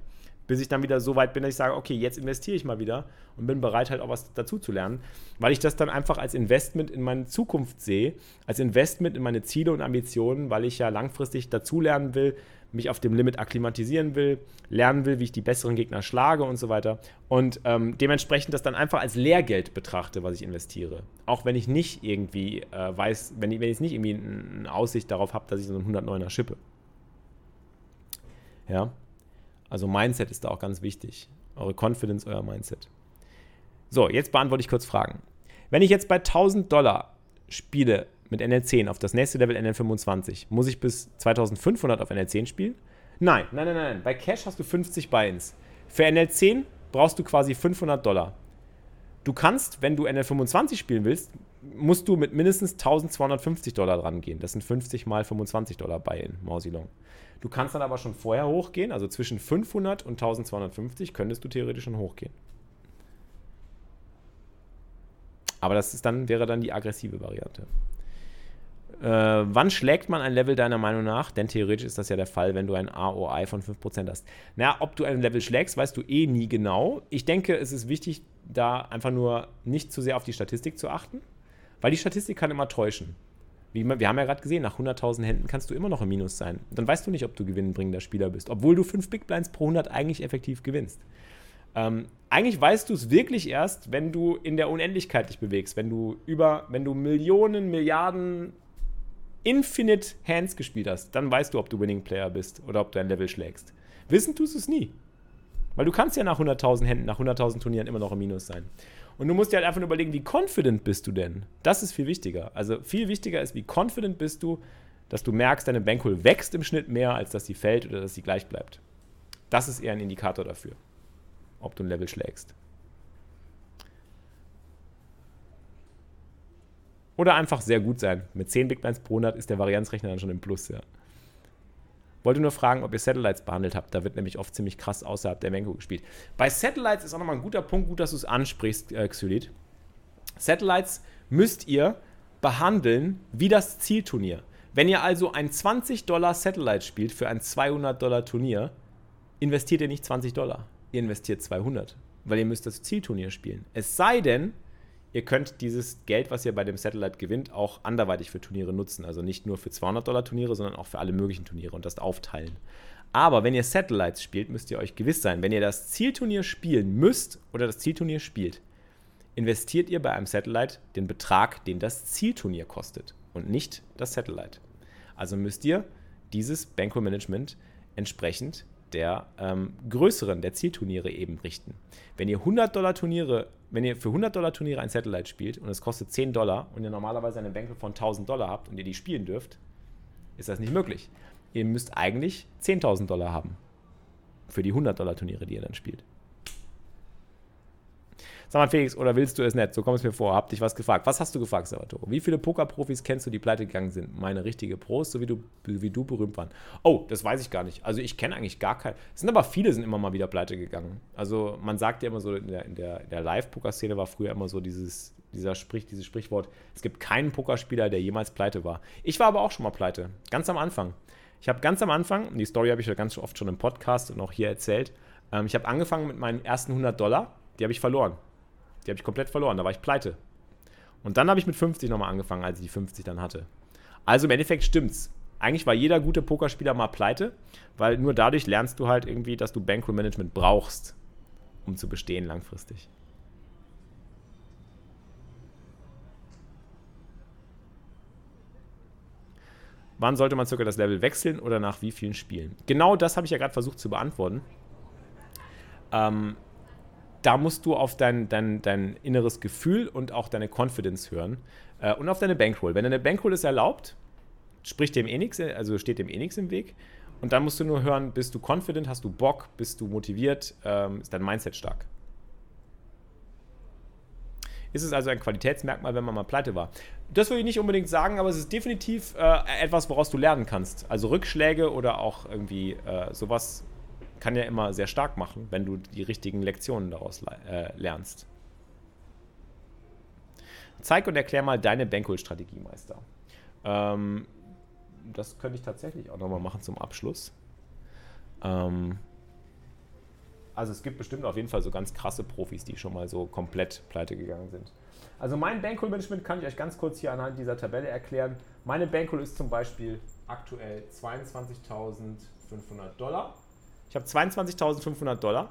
Speaker 1: Bis ich dann wieder so weit bin, dass ich sage, okay, jetzt investiere ich mal wieder und bin bereit, halt auch was dazu zu lernen, weil ich das dann einfach als Investment in meine Zukunft sehe, als Investment in meine Ziele und Ambitionen, weil ich ja langfristig dazulernen will, mich auf dem Limit akklimatisieren will, lernen will, wie ich die besseren Gegner schlage und so weiter. Und ähm, dementsprechend das dann einfach als Lehrgeld betrachte, was ich investiere. Auch wenn ich nicht irgendwie äh, weiß, wenn ich, wenn ich nicht irgendwie eine Aussicht darauf habe, dass ich so einen 109er schippe. Ja. Also Mindset ist da auch ganz wichtig. Eure Confidence, euer Mindset. So, jetzt beantworte ich kurz Fragen. Wenn ich jetzt bei 1000 Dollar spiele mit NL10 auf das nächste Level NL25, muss ich bis 2500 auf NL10 spielen? Nein, nein, nein, nein. Bei Cash hast du 50 Buy-ins. Für NL10 brauchst du quasi 500 Dollar. Du kannst, wenn du NL25 spielen willst, musst du mit mindestens 1250 Dollar dran gehen. Das sind 50 mal 25 Dollar Buy-in, Mausilong. Du kannst dann aber schon vorher hochgehen, also zwischen 500 und 1250 könntest du theoretisch schon hochgehen. Aber das ist dann, wäre dann die aggressive Variante. Äh, wann schlägt man ein Level deiner Meinung nach? Denn theoretisch ist das ja der Fall, wenn du ein AOI von 5% hast. Na, ob du ein Level schlägst, weißt du eh nie genau. Ich denke, es ist wichtig, da einfach nur nicht zu sehr auf die Statistik zu achten, weil die Statistik kann immer täuschen. Wie, wir haben ja gerade gesehen, nach 100.000 Händen kannst du immer noch im Minus sein. Dann weißt du nicht, ob du gewinnbringender Spieler bist, obwohl du 5 Big Blinds pro 100 eigentlich effektiv gewinnst. Ähm, eigentlich weißt du es wirklich erst, wenn du in der Unendlichkeit dich bewegst, wenn du über, wenn du Millionen, Milliarden Infinite Hands gespielt hast, dann weißt du, ob du Winning Player bist oder ob du ein Level schlägst. Wissen tust du es nie. Weil du kannst ja nach 100.000 Händen, nach 100.000 Turnieren immer noch im Minus sein. Und du musst dir halt einfach nur überlegen, wie confident bist du denn? Das ist viel wichtiger. Also viel wichtiger ist, wie confident bist du, dass du merkst, deine Bankroll wächst im Schnitt mehr, als dass sie fällt oder dass sie gleich bleibt. Das ist eher ein Indikator dafür, ob du ein Level schlägst. Oder einfach sehr gut sein. Mit 10 Big Blinds pro 100 ist der Varianzrechner dann schon im Plus, ja. Wollte nur fragen, ob ihr Satellites behandelt habt. Da wird nämlich oft ziemlich krass außerhalb der Menko gespielt. Bei Satellites ist auch nochmal ein guter Punkt, gut, dass du es ansprichst, äh, Xylit. Satellites müsst ihr behandeln wie das Zielturnier. Wenn ihr also ein 20 Dollar Satellite spielt für ein 200 Dollar Turnier, investiert ihr nicht 20 Dollar. Ihr investiert 200, weil ihr müsst das Zielturnier spielen. Es sei denn, ihr könnt dieses Geld, was ihr bei dem Satellite gewinnt, auch anderweitig für Turniere nutzen. Also nicht nur für 200 Dollar Turniere, sondern auch für alle möglichen Turniere und das aufteilen. Aber wenn ihr Satellites spielt, müsst ihr euch gewiss sein, wenn ihr das Zielturnier spielen müsst oder das Zielturnier spielt, investiert ihr bei einem Satellite den Betrag, den das Zielturnier kostet und nicht das Satellite. Also müsst ihr dieses Bankroll Management entsprechend der ähm, größeren, der Zielturniere eben richten. Wenn ihr 100 Dollar Turniere, wenn ihr für 100 Dollar Turniere ein Satellite spielt und es kostet 10 Dollar und ihr normalerweise eine Bankroll von 1000 Dollar habt und ihr die spielen dürft, ist das nicht möglich. Ihr müsst eigentlich 10.000 Dollar haben für die 100 Dollar Turniere, die ihr dann spielt. Sag mal, Felix, oder willst du es nicht? So kommt es mir vor. Hab dich was gefragt. Was hast du gefragt, Salvatore? Wie viele Pokerprofis kennst du, die pleite gegangen sind? Meine richtige Pros, so wie du, wie du berühmt waren. Oh, das weiß ich gar nicht. Also ich kenne eigentlich gar keinen. Es sind aber viele, sind immer mal wieder pleite gegangen. Also man sagt ja immer so, in der, in der, der Live-Poker-Szene war früher immer so dieses, dieser Sprich, dieses Sprichwort, es gibt keinen Pokerspieler, der jemals pleite war. Ich war aber auch schon mal pleite. Ganz am Anfang. Ich habe ganz am Anfang, die Story habe ich ja ganz oft schon im Podcast und auch hier erzählt, ähm, ich habe angefangen mit meinen ersten 100 Dollar, die habe ich verloren. Die habe ich komplett verloren, da war ich pleite. Und dann habe ich mit 50 nochmal angefangen, als ich die 50 dann hatte. Also im Endeffekt stimmt's. Eigentlich war jeder gute Pokerspieler mal pleite, weil nur dadurch lernst du halt irgendwie, dass du Bankroll Management brauchst, um zu bestehen langfristig. Wann sollte man circa das Level wechseln oder nach wie vielen Spielen? Genau das habe ich ja gerade versucht zu beantworten. Ähm, da musst du auf dein, dein, dein inneres Gefühl und auch deine Confidence hören äh, und auf deine Bankroll. Wenn deine Bankroll ist erlaubt, spricht dem eh nichts, also steht dem eh nichts im Weg. Und dann musst du nur hören, bist du confident, hast du Bock, bist du motiviert, ähm, ist dein Mindset stark. Ist es also ein Qualitätsmerkmal, wenn man mal pleite war? Das würde ich nicht unbedingt sagen, aber es ist definitiv äh, etwas, woraus du lernen kannst. Also Rückschläge oder auch irgendwie äh, sowas kann ja immer sehr stark machen, wenn du die richtigen Lektionen daraus äh, lernst. Zeig und erklär mal deine Bankroll-Strategie, Meister. Ähm, das könnte ich tatsächlich auch nochmal machen zum Abschluss. Ähm, also es gibt bestimmt auf jeden Fall so ganz krasse Profis, die schon mal so komplett pleite gegangen sind. Also mein Bankroll-Management kann ich euch ganz kurz hier anhand dieser Tabelle erklären. Meine Bankroll ist zum Beispiel aktuell 22.500 Dollar. Ich habe 22.500 Dollar.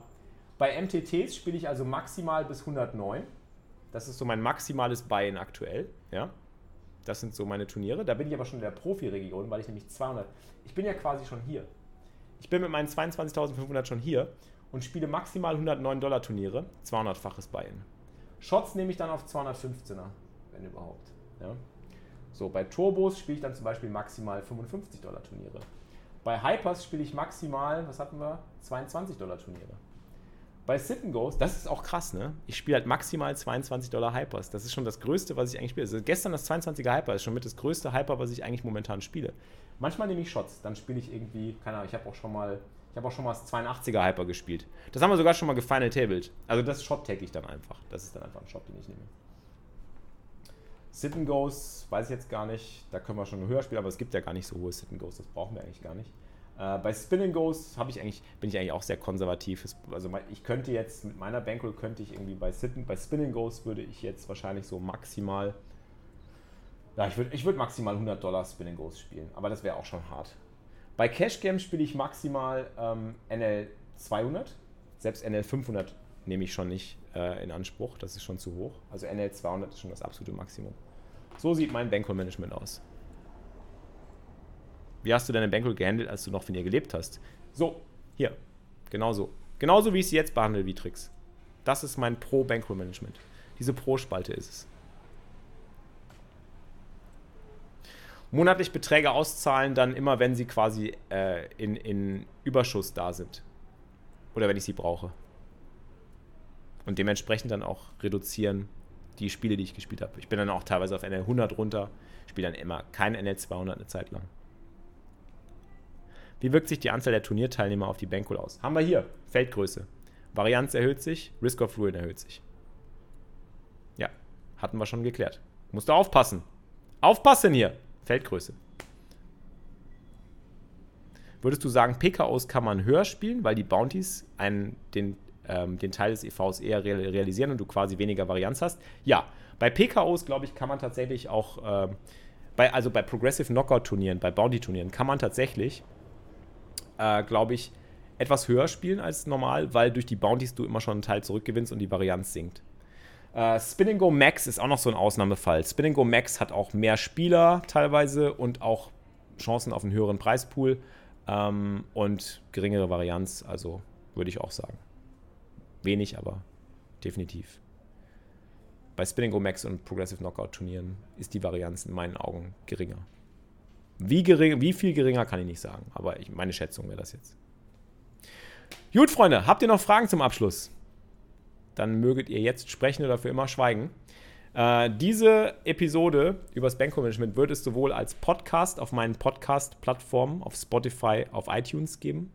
Speaker 1: Bei MTTs spiele ich also maximal bis 109. Das ist so mein maximales Buy-in aktuell. Ja? Das sind so meine Turniere. Da bin ich aber schon in der Profi-Region, weil ich nämlich 200. Ich bin ja quasi schon hier. Ich bin mit meinen 22.500 schon hier und spiele maximal 109 Dollar Turniere, 200-faches Buy-in. Shots nehme ich dann auf 215er, wenn überhaupt. Ja? So, bei Turbos spiele ich dann zum Beispiel maximal 55 Dollar Turniere. Bei Hypers spiele ich maximal, was hatten wir? 22 Dollar Turniere. Bei Sit and Goes, das ist auch krass, ne? Ich spiele halt maximal 22 Dollar Hypers. Das ist schon das Größte, was ich eigentlich spiele. Also gestern das 22er Hyper ist schon mit das größte Hyper, was ich eigentlich momentan spiele. Manchmal nehme ich Shots, dann spiele ich irgendwie, keine Ahnung, ich habe auch schon mal, ich habe auch schon mal das 82er Hyper gespielt. Das haben wir sogar schon mal gefinal tabled. Also das Shot tag ich dann einfach. Das ist dann einfach ein Shot, den ich nehme. Sit Goes, weiß ich jetzt gar nicht. Da können wir schon höher spielen, aber es gibt ja gar nicht so hohe Sit Goes. Das brauchen wir eigentlich gar nicht. Äh, bei Spin Goes ich eigentlich, bin ich eigentlich auch sehr konservativ. Also ich könnte jetzt mit meiner Bankroll könnte ich irgendwie bei Sit bei Spin Goes würde ich jetzt wahrscheinlich so maximal ja, ich würde ich würd maximal 100 Dollar Spin Goes spielen, aber das wäre auch schon hart. Bei Cash Games spiele ich maximal ähm, NL 200. Selbst NL 500 nehme ich schon nicht äh, in Anspruch, das ist schon zu hoch. Also NL 200 ist schon das absolute Maximum. So sieht mein Bankroll-Management aus. Wie hast du deine Bankroll gehandelt, als du noch von ihr gelebt hast? So, hier, genauso. Genauso wie ich sie jetzt behandle, wie Tricks. Das ist mein Pro-Bankroll-Management. Diese Pro-Spalte ist es. Monatlich Beträge auszahlen, dann immer, wenn sie quasi äh, in, in Überschuss da sind. Oder wenn ich sie brauche. Und dementsprechend dann auch reduzieren die Spiele, die ich gespielt habe. Ich bin dann auch teilweise auf NL 100 runter, spiele dann immer kein NL 200 eine Zeit lang. Wie wirkt sich die Anzahl der Turnierteilnehmer auf die Bankroll aus? Haben wir hier Feldgröße. Varianz erhöht sich, Risk of Ruin erhöht sich. Ja, hatten wir schon geklärt. Musst du aufpassen. Aufpassen hier. Feldgröße. Würdest du sagen, PKOs kann man höher spielen, weil die Bounties einen, den ähm, den Teil des EVs eher realisieren und du quasi weniger Varianz hast. Ja, bei PKOs, glaube ich, kann man tatsächlich auch, äh, bei, also bei Progressive Knockout-Turnieren, bei Bounty-Turnieren, kann man tatsächlich, äh, glaube ich, etwas höher spielen als normal, weil durch die Bounties du immer schon einen Teil zurückgewinnst und die Varianz sinkt. Äh, Spin Go Max ist auch noch so ein Ausnahmefall. Spin Go Max hat auch mehr Spieler teilweise und auch Chancen auf einen höheren Preispool ähm, und geringere Varianz, also würde ich auch sagen. Wenig, aber definitiv. Bei Spinning Max und Progressive Knockout Turnieren ist die Varianz in meinen Augen geringer. Wie, gering, wie viel geringer kann ich nicht sagen, aber ich, meine Schätzung wäre das jetzt. Gut, Freunde, habt ihr noch Fragen zum Abschluss? Dann möget ihr jetzt sprechen oder für immer schweigen. Äh, diese Episode über das Banko-Management wird es sowohl als Podcast auf meinen Podcast-Plattformen, auf Spotify, auf iTunes geben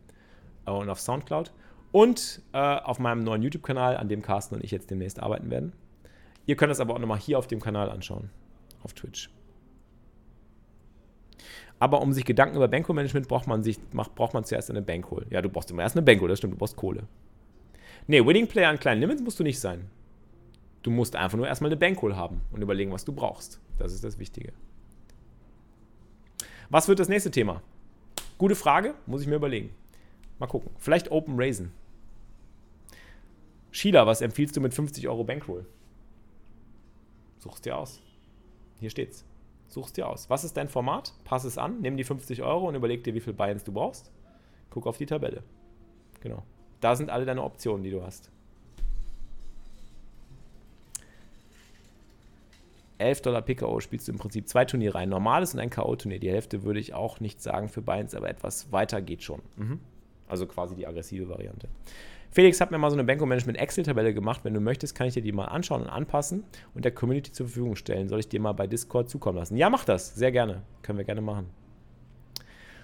Speaker 1: äh, und auf Soundcloud und äh, auf meinem neuen YouTube-Kanal, an dem Carsten und ich jetzt demnächst arbeiten werden. Ihr könnt es aber auch nochmal hier auf dem Kanal anschauen, auf Twitch. Aber um sich Gedanken über Bankroll-Management braucht man, sich, braucht man zuerst eine Bankroll. Ja, du brauchst immer erst eine Bankroll, das stimmt, du brauchst Kohle. Nee, Winning Player an kleinen Limits musst du nicht sein. Du musst einfach nur erstmal eine Bankroll haben und überlegen, was du brauchst. Das ist das Wichtige. Was wird das nächste Thema? Gute Frage, muss ich mir überlegen. Mal gucken. Vielleicht Open Raisin. Sheila, was empfiehlst du mit 50 Euro Bankroll? Such's dir aus. Hier steht's. Such's dir aus. Was ist dein Format? Pass es an, nimm die 50 Euro und überleg dir, wie viel Buy-ins du brauchst. Guck auf die Tabelle. Genau. Da sind alle deine Optionen, die du hast. 11 Dollar PKO spielst du im Prinzip zwei Turniere rein. Normales und ein K.O.-Turnier. Die Hälfte würde ich auch nicht sagen für Binds, aber etwas weiter geht schon. Mhm. Also quasi die aggressive Variante. Felix hat mir mal so eine Banko-Management Excel-Tabelle gemacht. Wenn du möchtest, kann ich dir die mal anschauen und anpassen und der Community zur Verfügung stellen. Soll ich dir mal bei Discord zukommen lassen? Ja, mach das. Sehr gerne. Können wir gerne machen.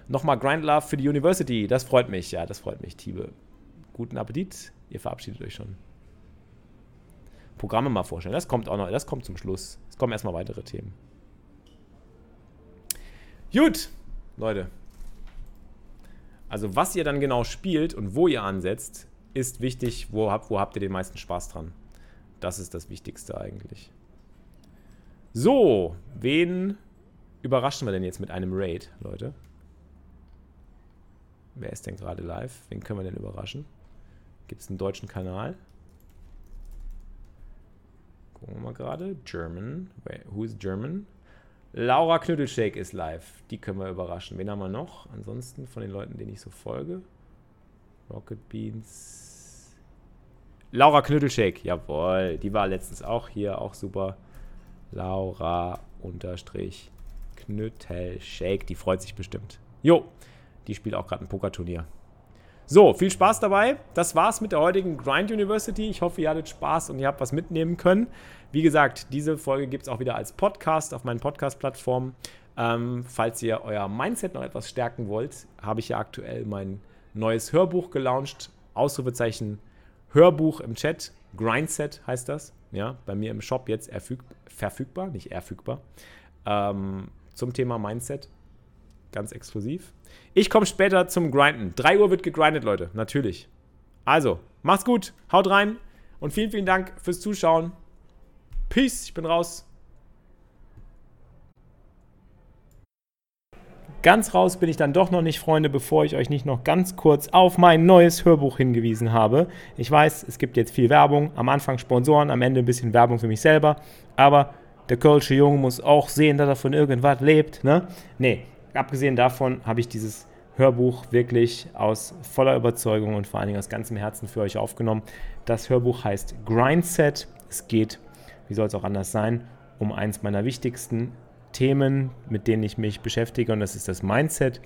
Speaker 1: Nochmal Grind Love für die University. Das freut mich. Ja, das freut mich, Tiebe. Guten Appetit. Ihr verabschiedet euch schon. Programme mal vorstellen. Das kommt auch noch. Das kommt zum Schluss. Es kommen erstmal weitere Themen. Gut, Leute. Also was ihr dann genau spielt und wo ihr ansetzt, ist wichtig. Wo habt, wo habt ihr den meisten Spaß dran? Das ist das Wichtigste eigentlich. So, wen überraschen wir denn jetzt mit einem Raid, Leute? Wer ist denn gerade live? Wen können wir denn überraschen? Gibt es einen deutschen Kanal? Gucken wir mal gerade. German. Who is German? Laura Knüttelshake ist live. Die können wir überraschen. Wen haben wir noch? Ansonsten von den Leuten, denen ich so folge. Rocket Beans. Laura Knüttelshake. Jawohl. Die war letztens auch hier. Auch super. Laura unterstrich Knüttelshake. Die freut sich bestimmt. Jo. Die spielt auch gerade ein Pokerturnier. So, viel Spaß dabei. Das war's mit der heutigen Grind University. Ich hoffe, ihr hattet Spaß und ihr habt was mitnehmen können. Wie gesagt, diese Folge gibt es auch wieder als Podcast auf meinen Podcast-Plattformen. Ähm, falls ihr euer Mindset noch etwas stärken wollt, habe ich ja aktuell mein neues Hörbuch gelauncht. Ausrufezeichen Hörbuch im Chat. Grindset heißt das. Ja, bei mir im Shop jetzt verfügbar, nicht erfügbar. Ähm, zum Thema Mindset. Ganz exklusiv. Ich komme später zum Grinden. 3 Uhr wird gegrindet, Leute. Natürlich. Also, macht's gut. Haut rein. Und vielen, vielen Dank fürs Zuschauen. Peace. Ich bin raus. Ganz raus bin ich dann doch noch nicht, Freunde, bevor ich euch nicht noch ganz kurz auf mein neues Hörbuch hingewiesen habe. Ich weiß, es gibt jetzt viel Werbung, am Anfang Sponsoren, am Ende ein bisschen Werbung für mich selber, aber der Kölsche Junge muss auch sehen, dass er von irgendwas lebt, ne? Nee, abgesehen davon habe ich dieses Hörbuch wirklich aus voller Überzeugung und vor allen Dingen aus ganzem Herzen für euch aufgenommen. Das Hörbuch heißt Grindset. Es geht, wie soll es auch anders sein, um eins meiner wichtigsten Themen, mit denen ich mich beschäftige, und das ist das Mindset.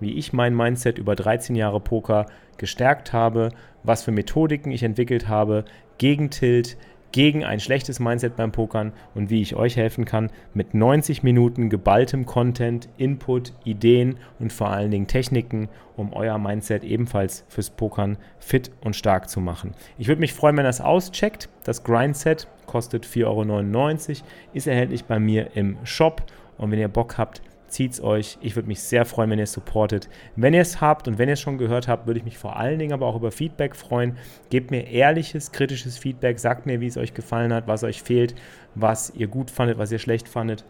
Speaker 1: Wie ich mein Mindset über 13 Jahre Poker gestärkt habe, was für Methodiken ich entwickelt habe, gegen Tilt, gegen ein schlechtes Mindset beim Pokern und wie ich euch helfen kann mit 90 Minuten geballtem Content, Input, Ideen und vor allen Dingen Techniken, um euer Mindset ebenfalls fürs Pokern fit und stark zu machen. Ich würde mich freuen, wenn ihr das auscheckt. Das Grindset kostet 4,99 Euro, ist erhältlich bei mir im Shop und wenn ihr Bock habt, zieht es euch. Ich würde mich sehr freuen, wenn ihr es supportet. Wenn ihr es habt und wenn ihr es schon gehört habt, würde ich mich vor allen Dingen aber auch über Feedback freuen. Gebt mir ehrliches, kritisches Feedback. Sagt mir, wie es euch gefallen hat, was euch fehlt, was ihr gut fandet, was ihr schlecht fandet.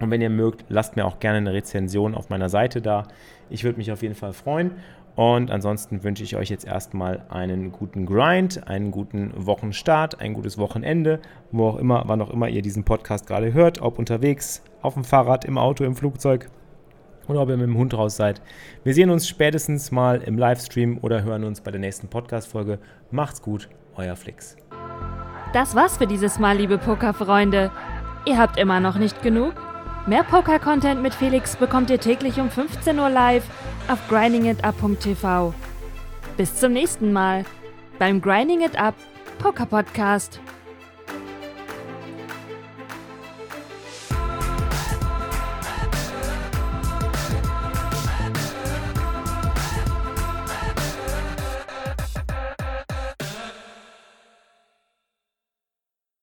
Speaker 1: Und wenn ihr mögt, lasst mir auch gerne eine Rezension auf meiner Seite da. Ich würde mich auf jeden Fall freuen. Und ansonsten wünsche ich euch jetzt erstmal einen guten Grind, einen guten Wochenstart, ein gutes Wochenende, wo auch immer, wann auch immer ihr diesen Podcast gerade hört, ob unterwegs, auf dem Fahrrad, im Auto, im Flugzeug oder ob ihr mit dem Hund raus seid. Wir sehen uns spätestens mal im Livestream oder hören uns bei der nächsten Podcast-Folge. Macht's gut, euer Flix.
Speaker 2: Das war's für dieses Mal, liebe Pokerfreunde. Ihr habt immer noch nicht genug? Mehr Poker-Content mit Felix bekommt ihr täglich um 15 Uhr live auf grindingitup.tv. Bis zum nächsten Mal beim Grinding It Up Poker Podcast.